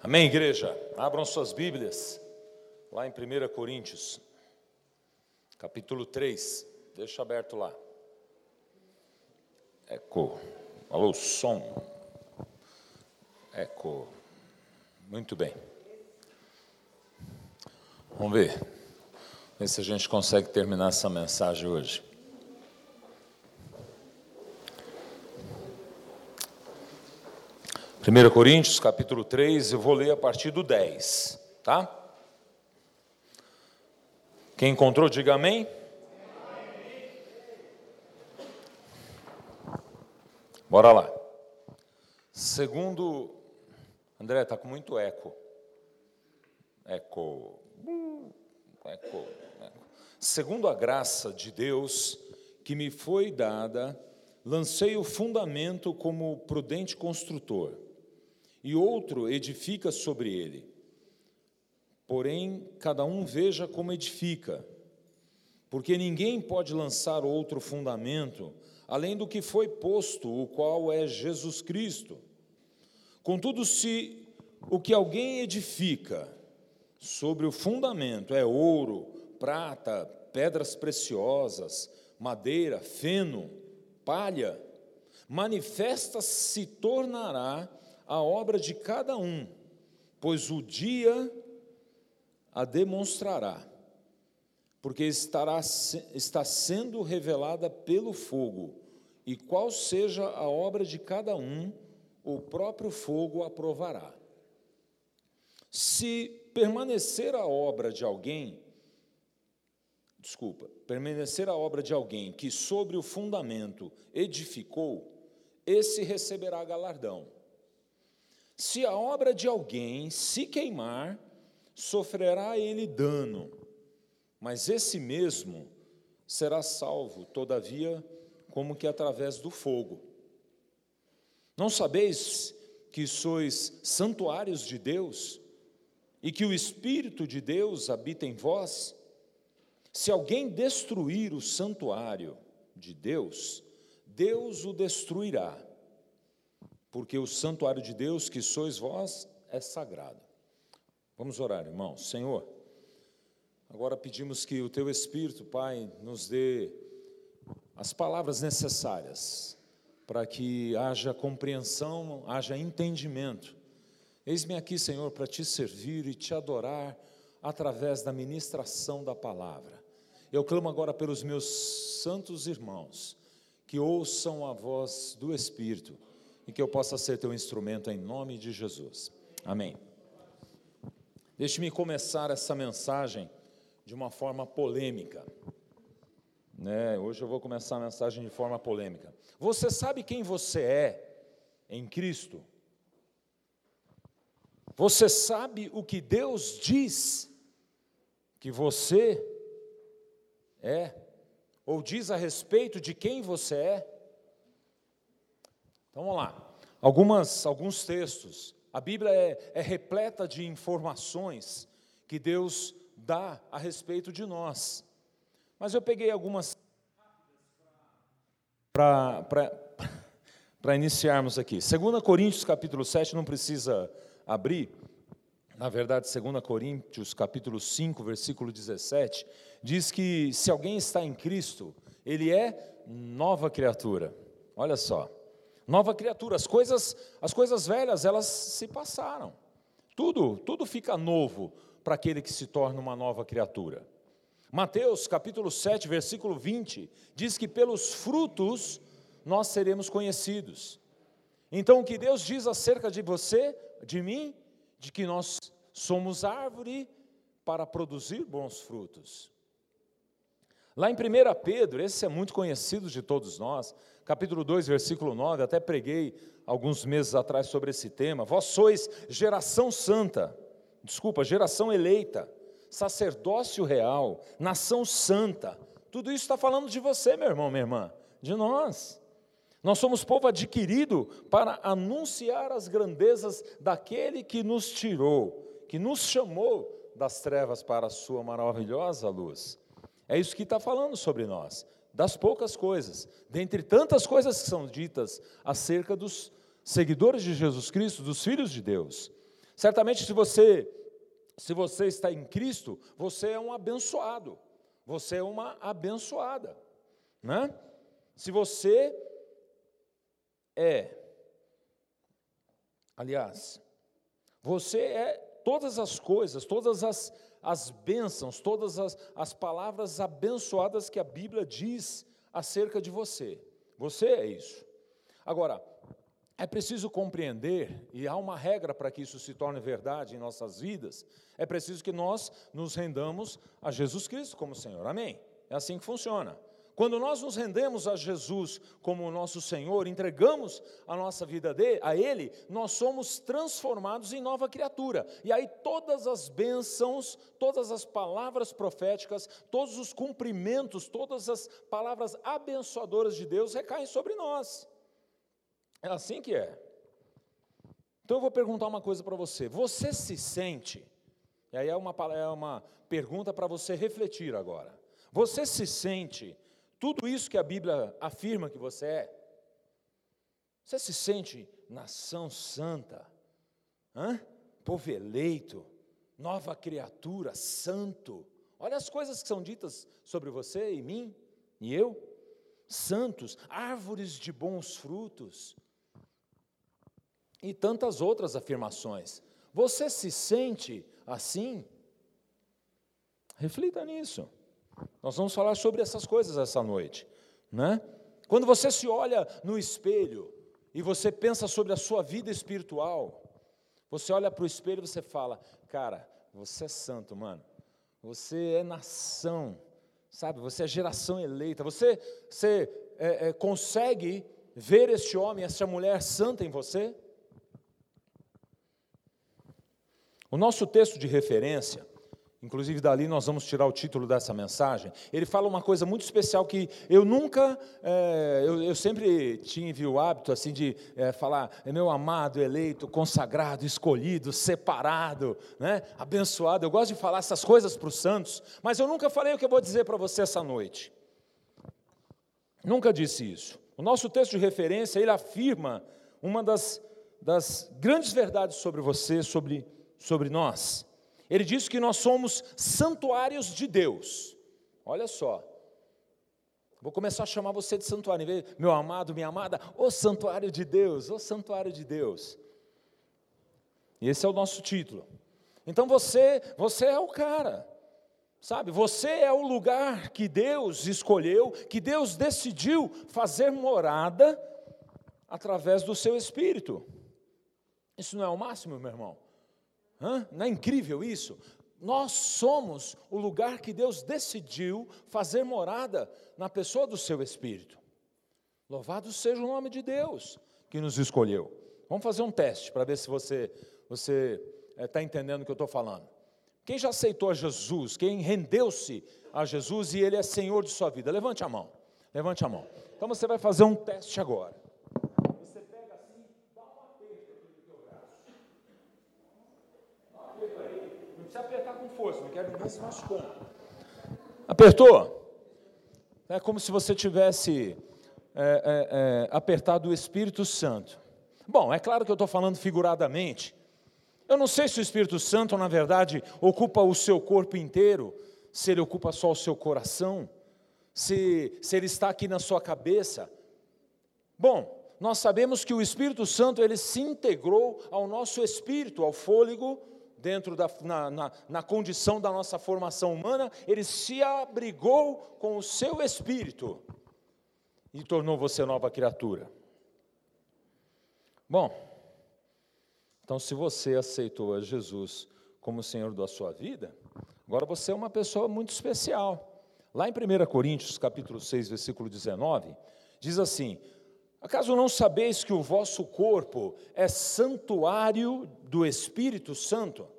Amém, igreja? Abram suas Bíblias, lá em 1 Coríntios, capítulo 3. Deixa aberto lá. Eco. Alô, som. Eco. Muito bem. Vamos ver. Ver se a gente consegue terminar essa mensagem hoje. Primeira Coríntios, capítulo 3, eu vou ler a partir do 10, tá? Quem encontrou, diga amém. Bora lá. Segundo, André, está com muito eco. Eco. Eco. Segundo a graça de Deus que me foi dada, lancei o fundamento como prudente construtor, e outro edifica sobre ele. Porém, cada um veja como edifica, porque ninguém pode lançar outro fundamento além do que foi posto, o qual é Jesus Cristo. Contudo, se o que alguém edifica sobre o fundamento é ouro, prata, pedras preciosas, madeira, feno, palha, manifesta se tornará a obra de cada um, pois o dia a demonstrará, porque estará, está sendo revelada pelo fogo, e qual seja a obra de cada um, o próprio fogo aprovará. Se permanecer a obra de alguém, desculpa, permanecer a obra de alguém que sobre o fundamento edificou, esse receberá galardão. Se a obra de alguém se queimar, sofrerá ele dano, mas esse mesmo será salvo, todavia, como que através do fogo. Não sabeis que sois santuários de Deus e que o Espírito de Deus habita em vós? Se alguém destruir o santuário de Deus, Deus o destruirá, porque o santuário de Deus que sois vós é sagrado. Vamos orar, irmãos. Senhor, agora pedimos que o teu Espírito, Pai, nos dê as palavras necessárias para que haja compreensão, haja entendimento. Eis-me aqui, Senhor, para te servir e te adorar através da ministração da palavra. Eu clamo agora pelos meus santos irmãos, que ouçam a voz do Espírito e que eu possa ser teu instrumento em nome de Jesus. Amém. Deixe-me começar essa mensagem de uma forma polêmica. Né? Hoje eu vou começar a mensagem de forma polêmica. Você sabe quem você é em Cristo? Você sabe o que Deus diz que você é, ou diz a respeito de quem você é. Então vamos lá. Algumas, alguns textos. A Bíblia é, é repleta de informações que Deus dá a respeito de nós. Mas eu peguei algumas para iniciarmos aqui. 2 Coríntios capítulo 7, não precisa abrir, na verdade, 2 Coríntios, capítulo 5, versículo 17, diz que se alguém está em Cristo, ele é nova criatura. Olha só. Nova criatura, as coisas, as coisas velhas, elas se passaram. Tudo, tudo fica novo para aquele que se torna uma nova criatura. Mateus, capítulo 7, versículo 20, diz que pelos frutos nós seremos conhecidos. Então, o que Deus diz acerca de você, de mim, de que nós somos árvore para produzir bons frutos. Lá em 1 Pedro, esse é muito conhecido de todos nós, capítulo 2, versículo 9, até preguei alguns meses atrás sobre esse tema. Vós sois geração santa, desculpa, geração eleita, sacerdócio real, nação santa. Tudo isso está falando de você, meu irmão, minha irmã, de nós. Nós somos povo adquirido para anunciar as grandezas daquele que nos tirou, que nos chamou das trevas para a sua maravilhosa luz. É isso que está falando sobre nós, das poucas coisas, dentre tantas coisas que são ditas acerca dos seguidores de Jesus Cristo, dos filhos de Deus. Certamente, se você, se você está em Cristo, você é um abençoado, você é uma abençoada, né? Se você é, aliás, você é todas as coisas, todas as as bênçãos, todas as, as palavras abençoadas que a Bíblia diz acerca de você. Você é isso. Agora, é preciso compreender, e há uma regra para que isso se torne verdade em nossas vidas, é preciso que nós nos rendamos a Jesus Cristo como Senhor. Amém? É assim que funciona. Quando nós nos rendemos a Jesus como nosso Senhor, entregamos a nossa vida a Ele, nós somos transformados em nova criatura. E aí todas as bênçãos, todas as palavras proféticas, todos os cumprimentos, todas as palavras abençoadoras de Deus recaem sobre nós. É assim que é. Então eu vou perguntar uma coisa para você. Você se sente, e aí é uma, é uma pergunta para você refletir agora. Você se sente tudo isso que a Bíblia afirma que você é. Você se sente nação santa, Hã? povo eleito, nova criatura, santo. Olha as coisas que são ditas sobre você e mim e eu. Santos, árvores de bons frutos e tantas outras afirmações. Você se sente assim? Reflita nisso. Nós vamos falar sobre essas coisas essa noite, né? Quando você se olha no espelho e você pensa sobre a sua vida espiritual, você olha para o espelho e você fala, cara, você é santo, mano. Você é nação, sabe? Você é geração eleita. Você, você é, é, consegue ver este homem, esta mulher santa em você? O nosso texto de referência Inclusive, dali nós vamos tirar o título dessa mensagem. Ele fala uma coisa muito especial que eu nunca, é, eu, eu, sempre tive o hábito assim de é, falar, é meu amado, eleito, consagrado, escolhido, separado, né, abençoado. Eu gosto de falar essas coisas para os santos, mas eu nunca falei o que eu vou dizer para você essa noite. Nunca disse isso. O nosso texto de referência, ele afirma uma das, das grandes verdades sobre você, sobre, sobre nós. Ele diz que nós somos santuários de Deus. Olha só. Vou começar a chamar você de santuário, meu amado, minha amada, o santuário de Deus, o santuário de Deus. E esse é o nosso título. Então você, você é o cara. Sabe, você é o lugar que Deus escolheu, que Deus decidiu fazer morada através do seu espírito. Isso não é o máximo, meu irmão? Hã? Não é incrível isso? Nós somos o lugar que Deus decidiu fazer morada na pessoa do seu Espírito. Louvado seja o nome de Deus que nos escolheu. Vamos fazer um teste para ver se você você está eh, entendendo o que eu estou falando. Quem já aceitou a Jesus, quem rendeu-se a Jesus e Ele é Senhor de sua vida, levante a mão. Levante a mão. Então você vai fazer um teste agora. Não quero ninguém se machucando. Apertou? É como se você tivesse é, é, é, apertado o Espírito Santo. Bom, é claro que eu estou falando figuradamente. Eu não sei se o Espírito Santo, na verdade, ocupa o seu corpo inteiro, se ele ocupa só o seu coração, se, se ele está aqui na sua cabeça. Bom, nós sabemos que o Espírito Santo ele se integrou ao nosso espírito, ao fôlego dentro da na, na, na, condição da nossa formação humana, ele se abrigou com o seu espírito e tornou você nova criatura. Bom, então se você aceitou a Jesus como Senhor da sua vida, agora você é uma pessoa muito especial. Lá em 1 Coríntios, capítulo 6, versículo 19, diz assim: Acaso não sabeis que o vosso corpo é santuário do Espírito Santo?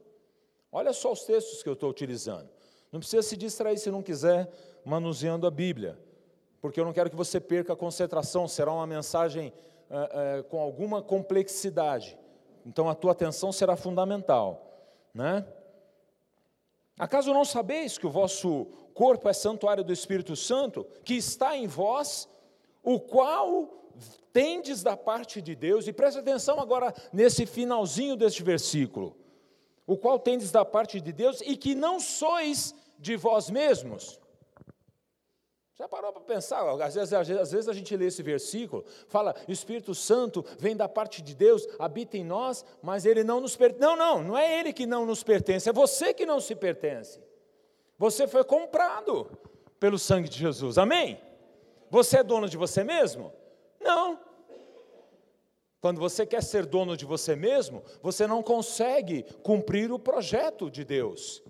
Olha só os textos que eu estou utilizando. Não precisa se distrair se não quiser manuseando a Bíblia, porque eu não quero que você perca a concentração, será uma mensagem é, é, com alguma complexidade. Então a tua atenção será fundamental. Né? Acaso não sabeis que o vosso corpo é santuário do Espírito Santo, que está em vós, o qual tendes da parte de Deus, e preste atenção agora nesse finalzinho deste versículo, o qual tendes da parte de Deus, e que não sois de vós mesmos. Já parou para pensar? Às vezes, às vezes a gente lê esse versículo, fala, o Espírito Santo vem da parte de Deus, habita em nós, mas ele não nos pertence. Não, não, não é ele que não nos pertence, é você que não se pertence. Você foi comprado pelo sangue de Jesus, amém? Você é dono de você mesmo? Não. Quando você quer ser dono de você mesmo, você não consegue cumprir o projeto de Deus,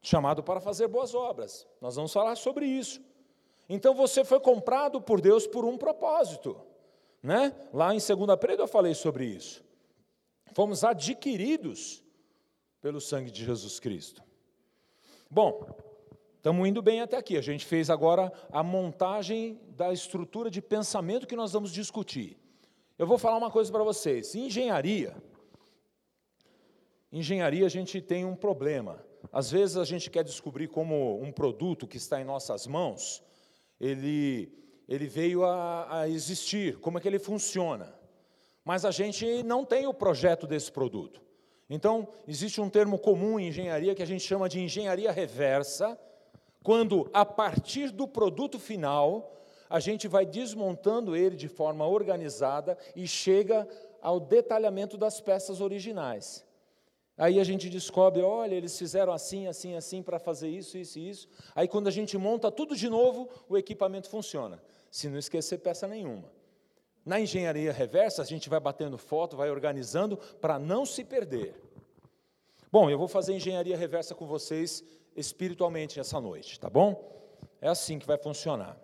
chamado para fazer boas obras. Nós vamos falar sobre isso. Então você foi comprado por Deus por um propósito. Né? Lá em 2 Pedro eu falei sobre isso. Fomos adquiridos pelo sangue de Jesus Cristo. Bom, estamos indo bem até aqui. A gente fez agora a montagem da estrutura de pensamento que nós vamos discutir. Eu vou falar uma coisa para vocês. Engenharia. Engenharia a gente tem um problema. Às vezes a gente quer descobrir como um produto que está em nossas mãos ele, ele veio a, a existir, como é que ele funciona. Mas a gente não tem o projeto desse produto. Então, existe um termo comum em engenharia que a gente chama de engenharia reversa, quando, a partir do produto final, a gente vai desmontando ele de forma organizada e chega ao detalhamento das peças originais. Aí a gente descobre, olha, eles fizeram assim, assim, assim para fazer isso, isso e isso. Aí quando a gente monta tudo de novo, o equipamento funciona. Se não esquecer peça nenhuma. Na engenharia reversa, a gente vai batendo foto, vai organizando para não se perder. Bom, eu vou fazer engenharia reversa com vocês espiritualmente essa noite, tá bom? É assim que vai funcionar.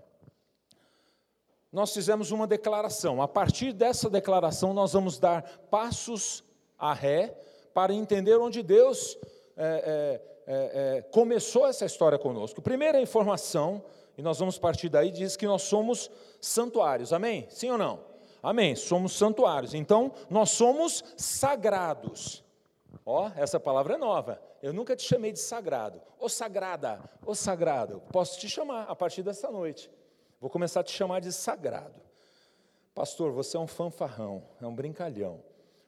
Nós fizemos uma declaração. A partir dessa declaração, nós vamos dar passos a ré para entender onde Deus é, é, é, é, começou essa história conosco. Primeira informação, e nós vamos partir daí, diz que nós somos santuários. Amém? Sim ou não? Amém. Somos santuários. Então, nós somos sagrados. Ó, essa palavra é nova. Eu nunca te chamei de sagrado. Ô sagrada, ô sagrado. Posso te chamar a partir dessa noite. Vou começar a te chamar de sagrado. Pastor, você é um fanfarrão, é um brincalhão.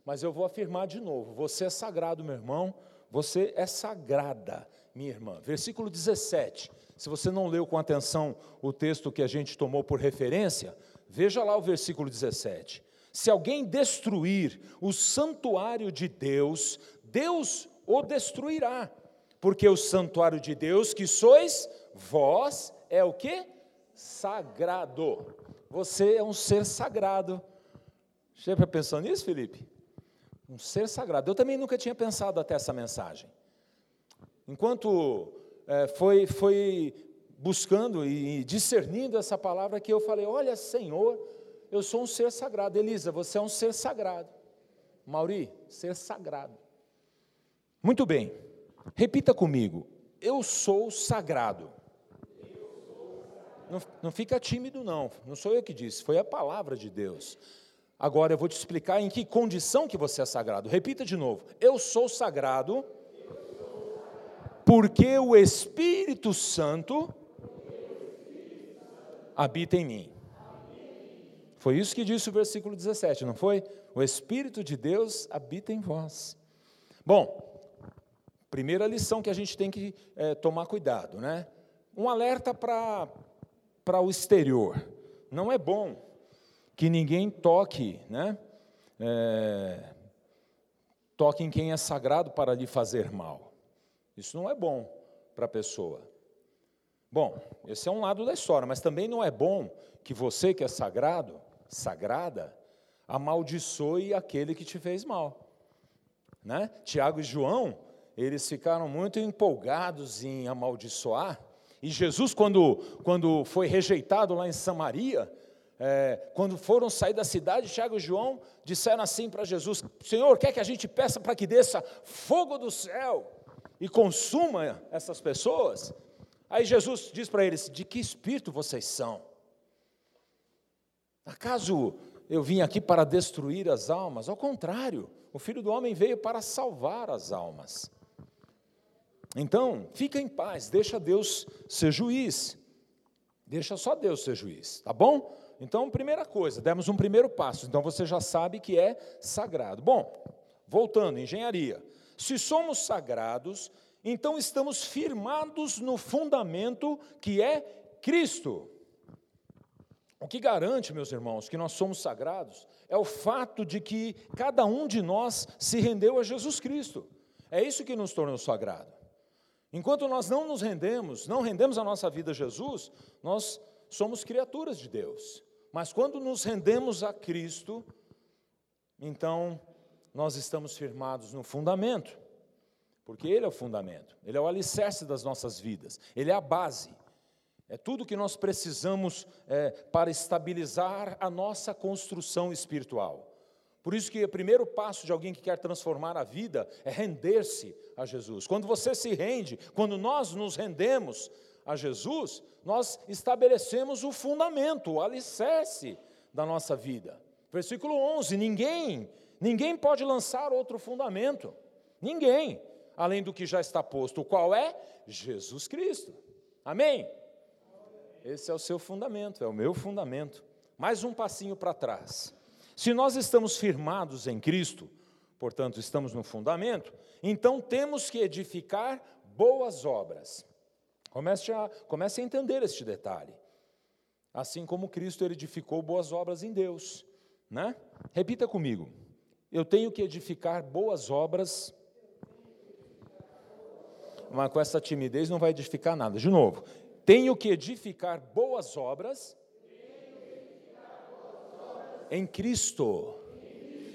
Mas eu vou afirmar de novo: você é sagrado, meu irmão, você é sagrada, minha irmã. Versículo 17. Se você não leu com atenção o texto que a gente tomou por referência, veja lá o versículo 17. Se alguém destruir o santuário de Deus, Deus o destruirá, porque o santuário de Deus que sois vós é o que? Sagrado. Você é um ser sagrado. Já pensou nisso, Felipe? Um ser sagrado. Eu também nunca tinha pensado até essa mensagem. Enquanto é, foi, foi buscando e discernindo essa palavra que eu falei: Olha, Senhor, eu sou um ser sagrado. Elisa, você é um ser sagrado. Mauri, ser sagrado. Muito bem, repita comigo: Eu sou sagrado. Não, não fica tímido, não. Não sou eu que disse, foi a palavra de Deus. Agora eu vou te explicar em que condição que você é sagrado. Repita de novo. Eu sou sagrado porque o Espírito Santo habita em mim. Foi isso que disse o versículo 17, não foi? O Espírito de Deus habita em vós. Bom, primeira lição que a gente tem que é, tomar cuidado, né? Um alerta para o exterior. Não é bom que ninguém toque, né? É, toque em quem é sagrado para lhe fazer mal. Isso não é bom para a pessoa. Bom, esse é um lado da história, mas também não é bom que você que é sagrado, sagrada, amaldiçoe aquele que te fez mal. Né? Tiago e João, eles ficaram muito empolgados em amaldiçoar, E Jesus, quando, quando foi rejeitado lá em Samaria, é, quando foram sair da cidade, Tiago e João disseram assim para Jesus: Senhor, quer que a gente peça para que desça fogo do céu e consuma essas pessoas? Aí Jesus diz para eles: De que espírito vocês são? Acaso eu vim aqui para destruir as almas? Ao contrário, o Filho do Homem veio para salvar as almas. Então, fica em paz, deixa Deus ser juiz. Deixa só Deus ser juiz, tá bom? Então, primeira coisa, demos um primeiro passo. Então você já sabe que é sagrado. Bom, voltando, engenharia. Se somos sagrados, então estamos firmados no fundamento que é Cristo. O que garante, meus irmãos, que nós somos sagrados é o fato de que cada um de nós se rendeu a Jesus Cristo. É isso que nos tornou sagrado. Enquanto nós não nos rendemos, não rendemos a nossa vida a Jesus, nós somos criaturas de Deus. Mas quando nos rendemos a Cristo, então nós estamos firmados no fundamento, porque Ele é o fundamento, Ele é o alicerce das nossas vidas, Ele é a base, é tudo que nós precisamos é, para estabilizar a nossa construção espiritual. Por isso que o primeiro passo de alguém que quer transformar a vida é render-se a Jesus. Quando você se rende, quando nós nos rendemos a Jesus, nós estabelecemos o fundamento, o alicerce da nossa vida. Versículo 11: ninguém, ninguém pode lançar outro fundamento, ninguém, além do que já está posto, o qual é Jesus Cristo. Amém? Esse é o seu fundamento, é o meu fundamento. Mais um passinho para trás. Se nós estamos firmados em Cristo, portanto, estamos no fundamento, então temos que edificar boas obras. Comece a, comece a entender este detalhe. Assim como Cristo edificou boas obras em Deus. Né? Repita comigo. Eu tenho que edificar boas obras. Mas com essa timidez não vai edificar nada. De novo. Tenho que edificar boas obras em Cristo.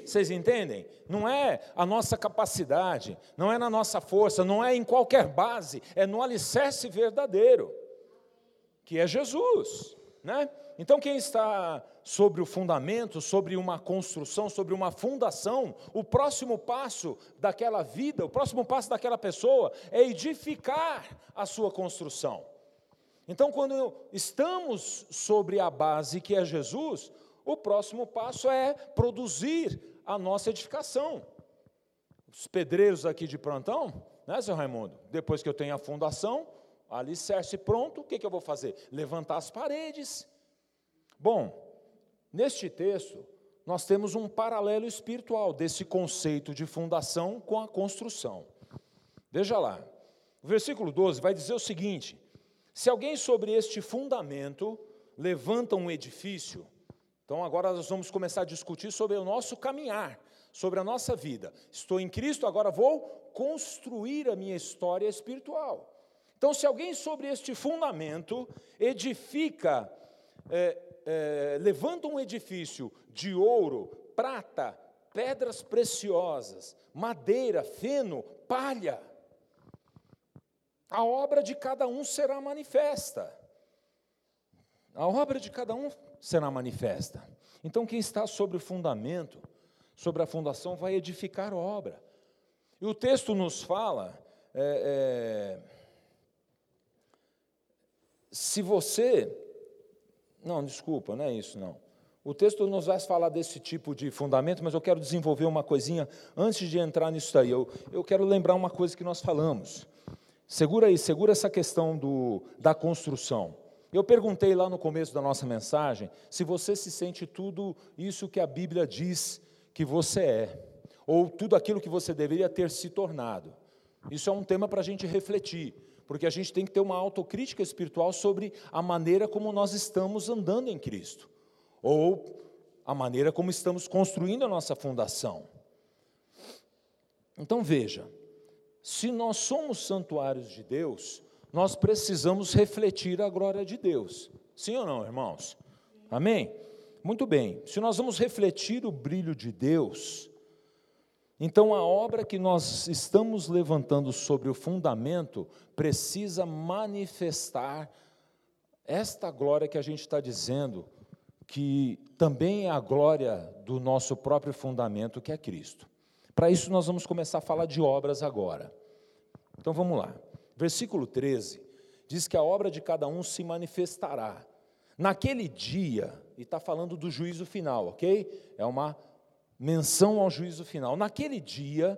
Vocês entendem? Não é a nossa capacidade, não é na nossa força, não é em qualquer base, é no alicerce verdadeiro, que é Jesus, né? Então, quem está sobre o fundamento, sobre uma construção, sobre uma fundação, o próximo passo daquela vida, o próximo passo daquela pessoa é edificar a sua construção. Então, quando estamos sobre a base que é Jesus, o próximo passo é produzir a nossa edificação. Os pedreiros aqui de plantão, né, seu Raimundo? Depois que eu tenho a fundação, alicerce pronto, o que, que eu vou fazer? Levantar as paredes. Bom, neste texto, nós temos um paralelo espiritual desse conceito de fundação com a construção. Veja lá, o versículo 12 vai dizer o seguinte: se alguém sobre este fundamento levanta um edifício, então agora nós vamos começar a discutir sobre o nosso caminhar, sobre a nossa vida. Estou em Cristo, agora vou construir a minha história espiritual. Então, se alguém sobre este fundamento edifica, é, é, levanta um edifício de ouro, prata, pedras preciosas, madeira, feno, palha, a obra de cada um será manifesta. A obra de cada um será manifesta. Então, quem está sobre o fundamento, sobre a fundação, vai edificar a obra. E o texto nos fala: é, é, se você. Não, desculpa, não é isso, não. O texto nos vai falar desse tipo de fundamento, mas eu quero desenvolver uma coisinha antes de entrar nisso daí. Eu, eu quero lembrar uma coisa que nós falamos. Segura aí, segura essa questão do, da construção. Eu perguntei lá no começo da nossa mensagem se você se sente tudo isso que a Bíblia diz que você é, ou tudo aquilo que você deveria ter se tornado. Isso é um tema para a gente refletir, porque a gente tem que ter uma autocrítica espiritual sobre a maneira como nós estamos andando em Cristo, ou a maneira como estamos construindo a nossa fundação. Então veja, se nós somos santuários de Deus, nós precisamos refletir a glória de Deus. Sim ou não, irmãos? Amém? Muito bem. Se nós vamos refletir o brilho de Deus, Então, a obra que nós estamos levantando sobre o fundamento precisa manifestar esta glória que a gente está dizendo, que também é a glória do nosso próprio fundamento, que é Cristo. Para isso, nós vamos começar a falar de obras agora. Então, vamos lá. Versículo 13 diz que a obra de cada um se manifestará. Naquele dia, e está falando do juízo final, ok? É uma menção ao juízo final. Naquele dia,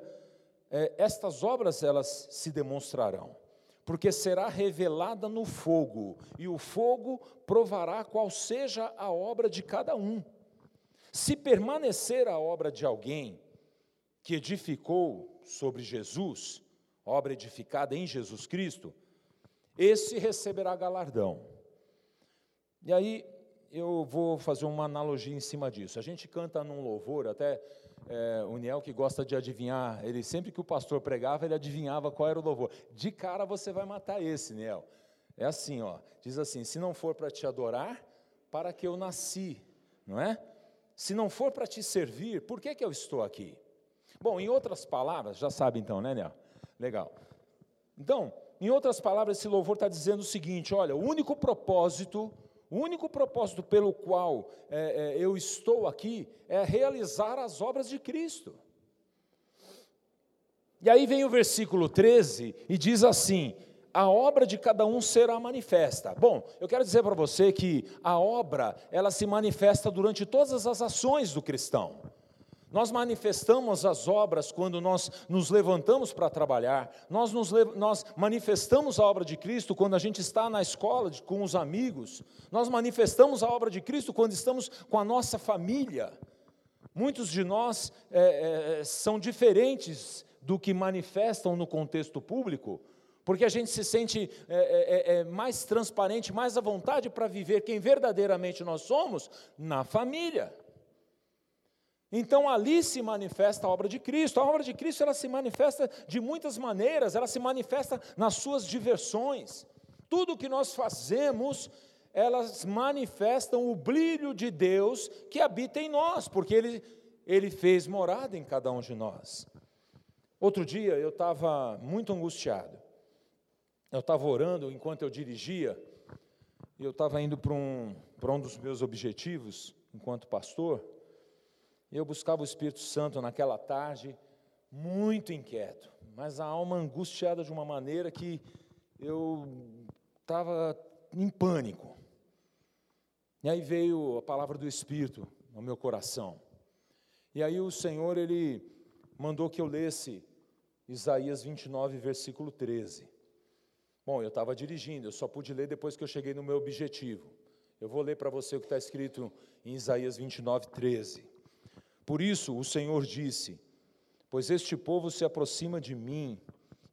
é, estas obras elas se demonstrarão, porque será revelada no fogo, e o fogo provará qual seja a obra de cada um. Se permanecer a obra de alguém que edificou sobre Jesus, obra edificada em Jesus Cristo, esse receberá galardão. E aí, eu vou fazer uma analogia em cima disso. A gente canta num louvor, até é, o Niel que gosta de adivinhar, ele sempre que o pastor pregava, ele adivinhava qual era o louvor. De cara você vai matar esse, Niel. É assim, ó. Diz assim: se não for para te adorar, para que eu nasci, não é? Se não for para te servir, por que, que eu estou aqui? Bom, em outras palavras, já sabe então, né, Niel? Legal. Então, em outras palavras, esse louvor está dizendo o seguinte: olha, o único propósito o único propósito pelo qual é, é, eu estou aqui é realizar as obras de Cristo. E aí vem o versículo 13 e diz assim: a obra de cada um será manifesta. Bom, eu quero dizer para você que a obra, ela se manifesta durante todas as ações do cristão. Nós manifestamos as obras quando nós nos levantamos para trabalhar, nós, nos, nós manifestamos a obra de Cristo quando a gente está na escola de, com os amigos, nós manifestamos a obra de Cristo quando estamos com a nossa família. Muitos de nós é, é, são diferentes do que manifestam no contexto público, porque a gente se sente é, é, é mais transparente, mais à vontade para viver quem verdadeiramente nós somos na família. Então ali se manifesta a obra de Cristo. A obra de Cristo ela se manifesta de muitas maneiras, ela se manifesta nas suas diversões. Tudo que nós fazemos, elas manifestam o brilho de Deus que habita em nós, porque Ele, Ele fez morada em cada um de nós. Outro dia eu estava muito angustiado. Eu estava orando enquanto eu dirigia, e eu estava indo para um, um dos meus objetivos enquanto pastor. Eu buscava o Espírito Santo naquela tarde, muito inquieto, mas a alma angustiada de uma maneira que eu estava em pânico. E aí veio a palavra do Espírito no meu coração. E aí o Senhor, ele mandou que eu lesse Isaías 29, versículo 13. Bom, eu estava dirigindo, eu só pude ler depois que eu cheguei no meu objetivo. Eu vou ler para você o que está escrito em Isaías 29, 13. Por isso o Senhor disse: Pois este povo se aproxima de mim,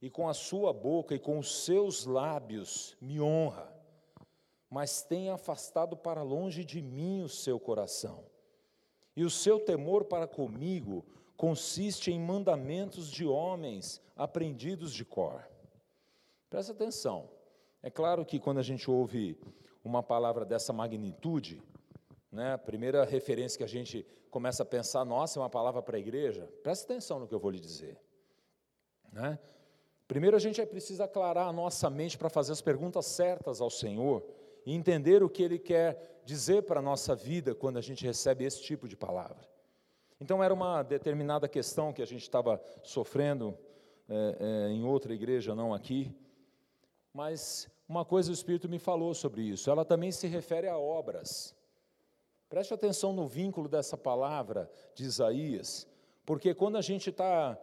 e com a sua boca e com os seus lábios me honra, mas tem afastado para longe de mim o seu coração. E o seu temor para comigo consiste em mandamentos de homens aprendidos de cor. Presta atenção. É claro que quando a gente ouve uma palavra dessa magnitude, né, a primeira referência que a gente começa a pensar, nossa, é uma palavra para a igreja, presta atenção no que eu vou lhe dizer. Né? Primeiro a gente precisa aclarar a nossa mente para fazer as perguntas certas ao Senhor e entender o que Ele quer dizer para a nossa vida quando a gente recebe esse tipo de palavra. Então era uma determinada questão que a gente estava sofrendo é, é, em outra igreja, não aqui, mas uma coisa o Espírito me falou sobre isso, ela também se refere a obras. Preste atenção no vínculo dessa palavra de Isaías, porque quando a gente está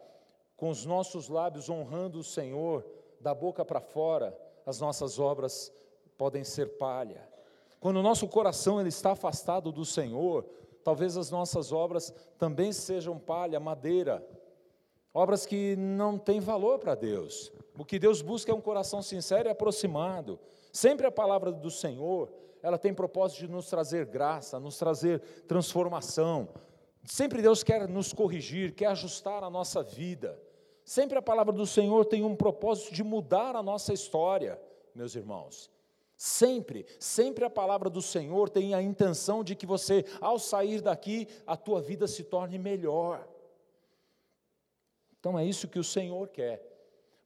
com os nossos lábios honrando o Senhor, da boca para fora, as nossas obras podem ser palha. Quando o nosso coração ele está afastado do Senhor, talvez as nossas obras também sejam palha, madeira, obras que não têm valor para Deus. O que Deus busca é um coração sincero e aproximado. Sempre a palavra do Senhor, ela tem propósito de nos trazer graça, nos trazer transformação. Sempre Deus quer nos corrigir, quer ajustar a nossa vida. Sempre a palavra do Senhor tem um propósito de mudar a nossa história, meus irmãos. Sempre, sempre a palavra do Senhor tem a intenção de que você, ao sair daqui, a tua vida se torne melhor. Então é isso que o Senhor quer.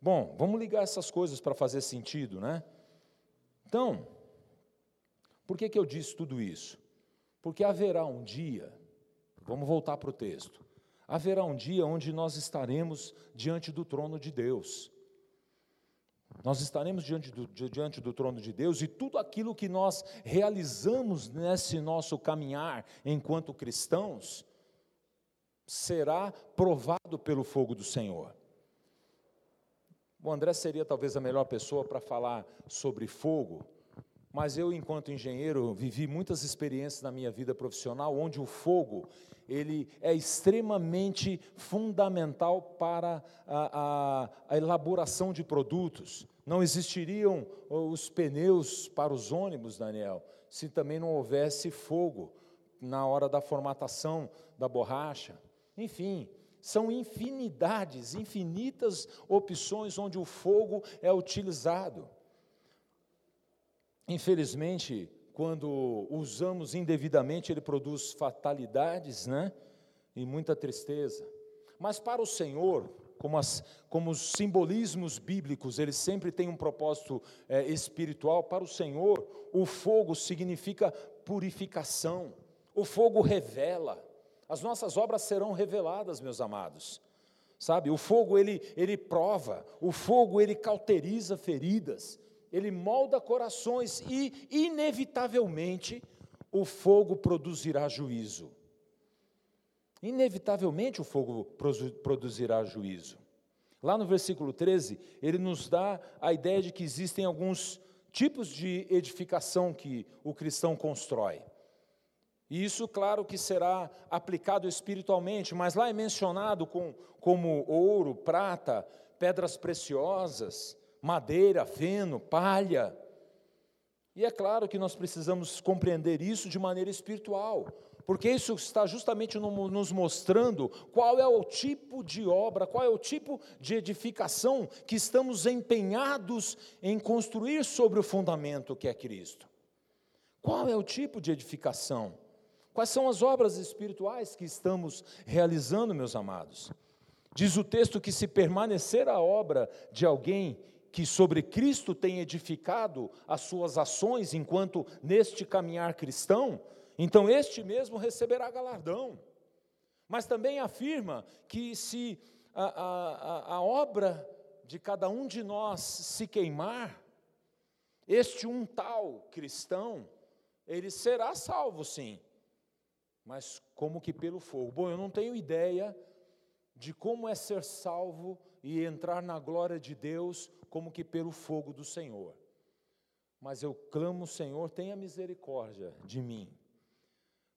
Bom, vamos ligar essas coisas para fazer sentido, né? Então, por que, que eu disse tudo isso? Porque haverá um dia, vamos voltar para o texto, haverá um dia onde nós estaremos diante do trono de Deus. Nós estaremos diante do, diante do trono de Deus e tudo aquilo que nós realizamos nesse nosso caminhar enquanto cristãos será provado pelo fogo do Senhor. O André seria talvez a melhor pessoa para falar sobre fogo, mas eu, enquanto engenheiro, vivi muitas experiências na minha vida profissional onde o fogo ele é extremamente fundamental para a, a, a elaboração de produtos. Não existiriam os pneus para os ônibus, Daniel, se também não houvesse fogo na hora da formatação da borracha. Enfim, são infinidades, infinitas opções onde o fogo é utilizado. Infelizmente, quando usamos indevidamente, ele produz fatalidades, né? E muita tristeza. Mas para o Senhor, como, as, como os simbolismos bíblicos, eles sempre têm um propósito é, espiritual. Para o Senhor, o fogo significa purificação. O fogo revela. As nossas obras serão reveladas, meus amados. Sabe, o fogo ele, ele prova, o fogo ele cauteriza feridas, ele molda corações e, inevitavelmente, o fogo produzirá juízo. Inevitavelmente o fogo produzirá juízo. Lá no versículo 13, ele nos dá a ideia de que existem alguns tipos de edificação que o cristão constrói. E isso, claro, que será aplicado espiritualmente, mas lá é mencionado com, como ouro, prata, pedras preciosas, madeira, feno, palha. E é claro que nós precisamos compreender isso de maneira espiritual, porque isso está justamente nos mostrando qual é o tipo de obra, qual é o tipo de edificação que estamos empenhados em construir sobre o fundamento que é Cristo. Qual é o tipo de edificação? Quais são as obras espirituais que estamos realizando, meus amados? Diz o texto que se permanecer a obra de alguém que sobre Cristo tem edificado as suas ações enquanto neste caminhar cristão, então este mesmo receberá galardão. Mas também afirma que se a, a, a obra de cada um de nós se queimar, este um tal cristão, ele será salvo sim, mas como que pelo fogo. Bom, eu não tenho ideia de como é ser salvo e entrar na glória de Deus como que pelo fogo do Senhor. Mas eu clamo, Senhor, tenha misericórdia de mim,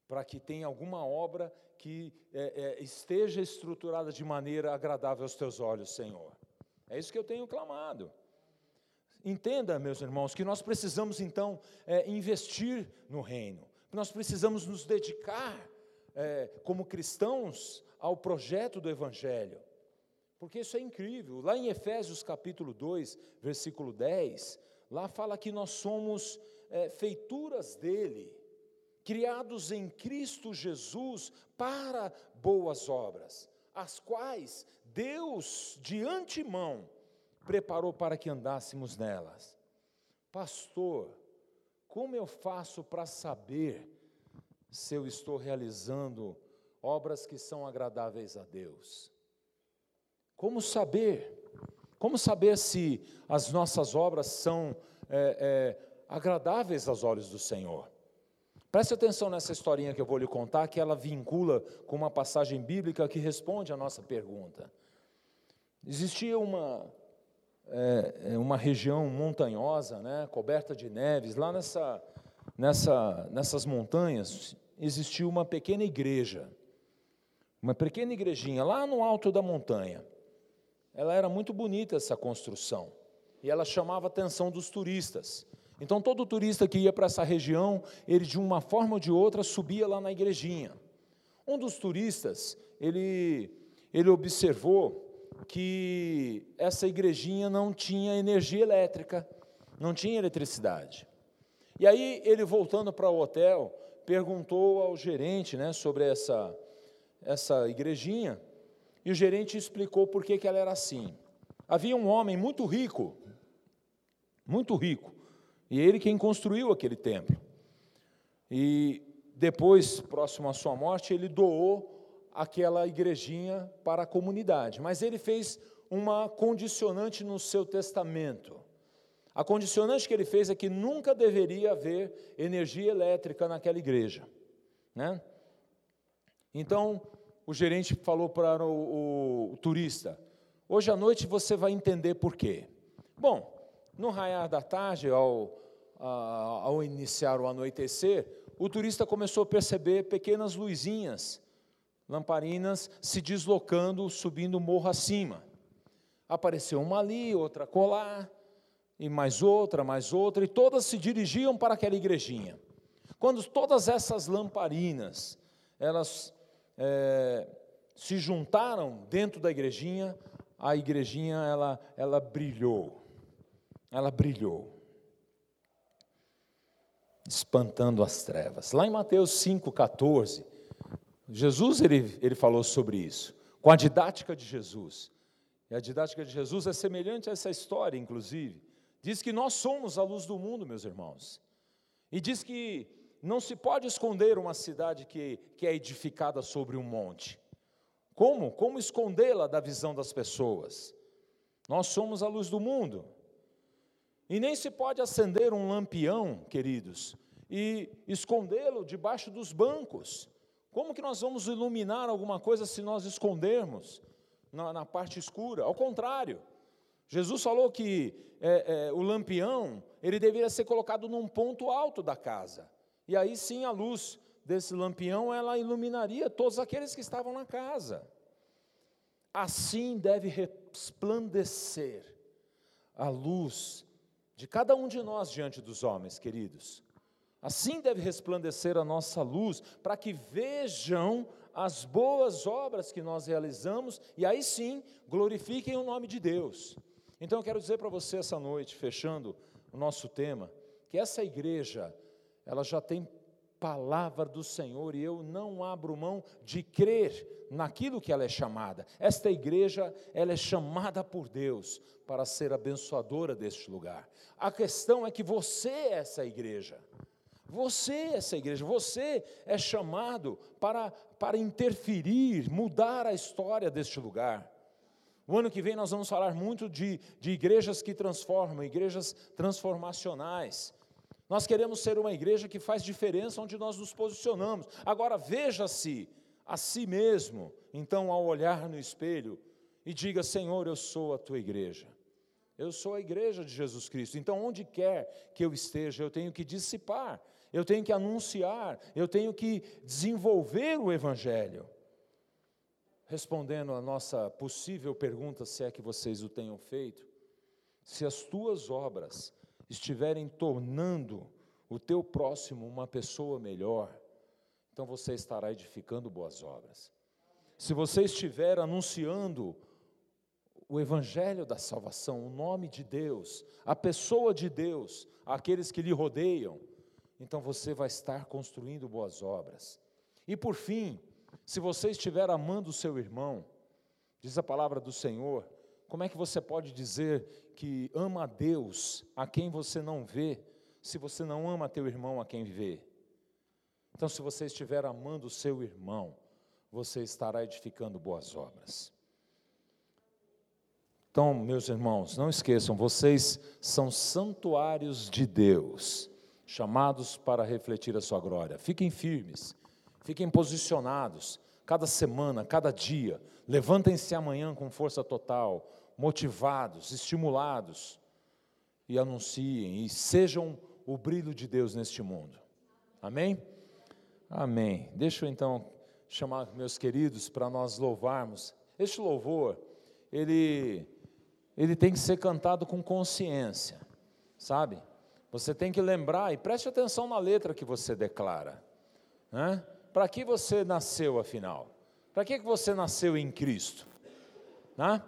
para que tenha alguma obra que é, é, esteja estruturada de maneira agradável aos teus olhos, Senhor. É isso que eu tenho clamado. Entenda, meus irmãos, que nós precisamos então é, investir no reino, nós precisamos nos dedicar é, como cristãos ao projeto do Evangelho. Porque isso é incrível. Lá em Efésios capítulo 2, versículo 10, lá fala que nós somos é, feituras dele, criados em Cristo Jesus para boas obras, as quais Deus de antemão preparou para que andássemos nelas. Pastor, como eu faço para saber se eu estou realizando obras que são agradáveis a Deus? Como saber? Como saber se as nossas obras são é, é, agradáveis aos olhos do Senhor? Preste atenção nessa historinha que eu vou lhe contar, que ela vincula com uma passagem bíblica que responde à nossa pergunta. Existia uma, é, é uma região montanhosa, né, coberta de neves, lá nessa, nessa, nessas montanhas existia uma pequena igreja, uma pequena igrejinha lá no alto da montanha. Ela era muito bonita essa construção e ela chamava a atenção dos turistas. Então todo turista que ia para essa região, ele de uma forma ou de outra subia lá na igrejinha. Um dos turistas, ele ele observou que essa igrejinha não tinha energia elétrica, não tinha eletricidade. E aí ele voltando para o hotel, perguntou ao gerente, né, sobre essa essa igrejinha, E o gerente explicou por que, ela era assim. Havia um homem muito rico, muito rico, e ele quem construiu aquele templo. E depois, próximo à sua morte, ele doou aquela igrejinha para a comunidade. Mas ele fez uma condicionante no seu testamento. A condicionante que ele fez é que nunca deveria haver energia elétrica naquela igreja. Né? Então, o gerente falou para o, o, o turista: hoje à noite você vai entender por quê. Bom, no raiar da tarde, ao, ao iniciar o anoitecer, o turista começou a perceber pequenas luzinhas, lamparinas, se deslocando, subindo o morro acima. Apareceu uma ali, outra colar, e mais outra, mais outra, e todas se dirigiam para aquela igrejinha. Quando todas essas lamparinas, elas é, se juntaram dentro da igrejinha, a igrejinha ela, ela brilhou, ela brilhou, espantando as trevas. Lá em Mateus 5,14, Jesus ele, ele falou sobre isso, com a didática de Jesus. E a didática de Jesus é semelhante a essa história, inclusive. Diz que nós somos a luz do mundo, meus irmãos. E diz que não se pode esconder uma cidade que, que é edificada sobre um monte. Como? Como escondê-la da visão das pessoas? Nós somos a luz do mundo. E nem se pode acender um lampião, queridos, e escondê-lo debaixo dos bancos. Como que nós vamos iluminar alguma coisa se nós escondermos na, na parte escura? Ao contrário, Jesus falou que é, é, o lampião ele deveria ser colocado num ponto alto da casa. E aí sim a luz desse lampião ela iluminaria todos aqueles que estavam na casa. Assim deve resplandecer a luz de cada um de nós diante dos homens, queridos. Assim deve resplandecer a nossa luz, para que vejam as boas obras que nós realizamos e aí sim glorifiquem o nome de Deus. Então eu quero dizer para você essa noite, fechando o nosso tema, que essa igreja ela já tem palavra do Senhor e eu não abro mão de crer naquilo que ela é chamada. Esta igreja, ela é chamada por Deus para ser abençoadora deste lugar. A questão é que você é essa igreja. Você é essa igreja, você é chamado para, para interferir, mudar a história deste lugar. O ano que vem nós vamos falar muito de, de igrejas que transformam, igrejas transformacionais. Nós queremos ser uma igreja que faz diferença onde nós nos posicionamos. Agora, veja-se a si mesmo, então, ao olhar no espelho, e diga: Senhor, eu sou a tua igreja. Eu sou a igreja de Jesus Cristo. Então, onde quer que eu esteja, eu tenho que dissipar, eu tenho que anunciar, eu tenho que desenvolver o Evangelho. Respondendo a nossa possível pergunta, se é que vocês o tenham feito, se as tuas obras estiverem tornando o teu próximo uma pessoa melhor, então você estará edificando boas obras. Se você estiver anunciando o evangelho da salvação, o nome de Deus, a pessoa de Deus, aqueles que lhe rodeiam, então você vai estar construindo boas obras. E por fim, se você estiver amando o seu irmão, diz a palavra do Senhor, como é que você pode dizer que ama a Deus a quem você não vê, se você não ama teu irmão a quem vê? Então, se você estiver amando o seu irmão, você estará edificando boas obras. Então, meus irmãos, não esqueçam, vocês são santuários de Deus, chamados para refletir a sua glória. Fiquem firmes, fiquem posicionados, cada semana, cada dia. Levantem-se amanhã com força total, motivados, estimulados e anunciem e sejam o brilho de Deus neste mundo. Amém? Amém. Deixa eu então chamar meus queridos para nós louvarmos. Este louvor, ele ele tem que ser cantado com consciência, sabe? Você tem que lembrar e preste atenção na letra que você declara. Né? Para que você nasceu afinal? Para que você nasceu em Cristo? Né?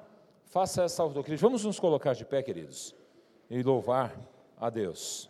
Faça essa autocrítica. Vamos nos colocar de pé, queridos, e louvar a Deus.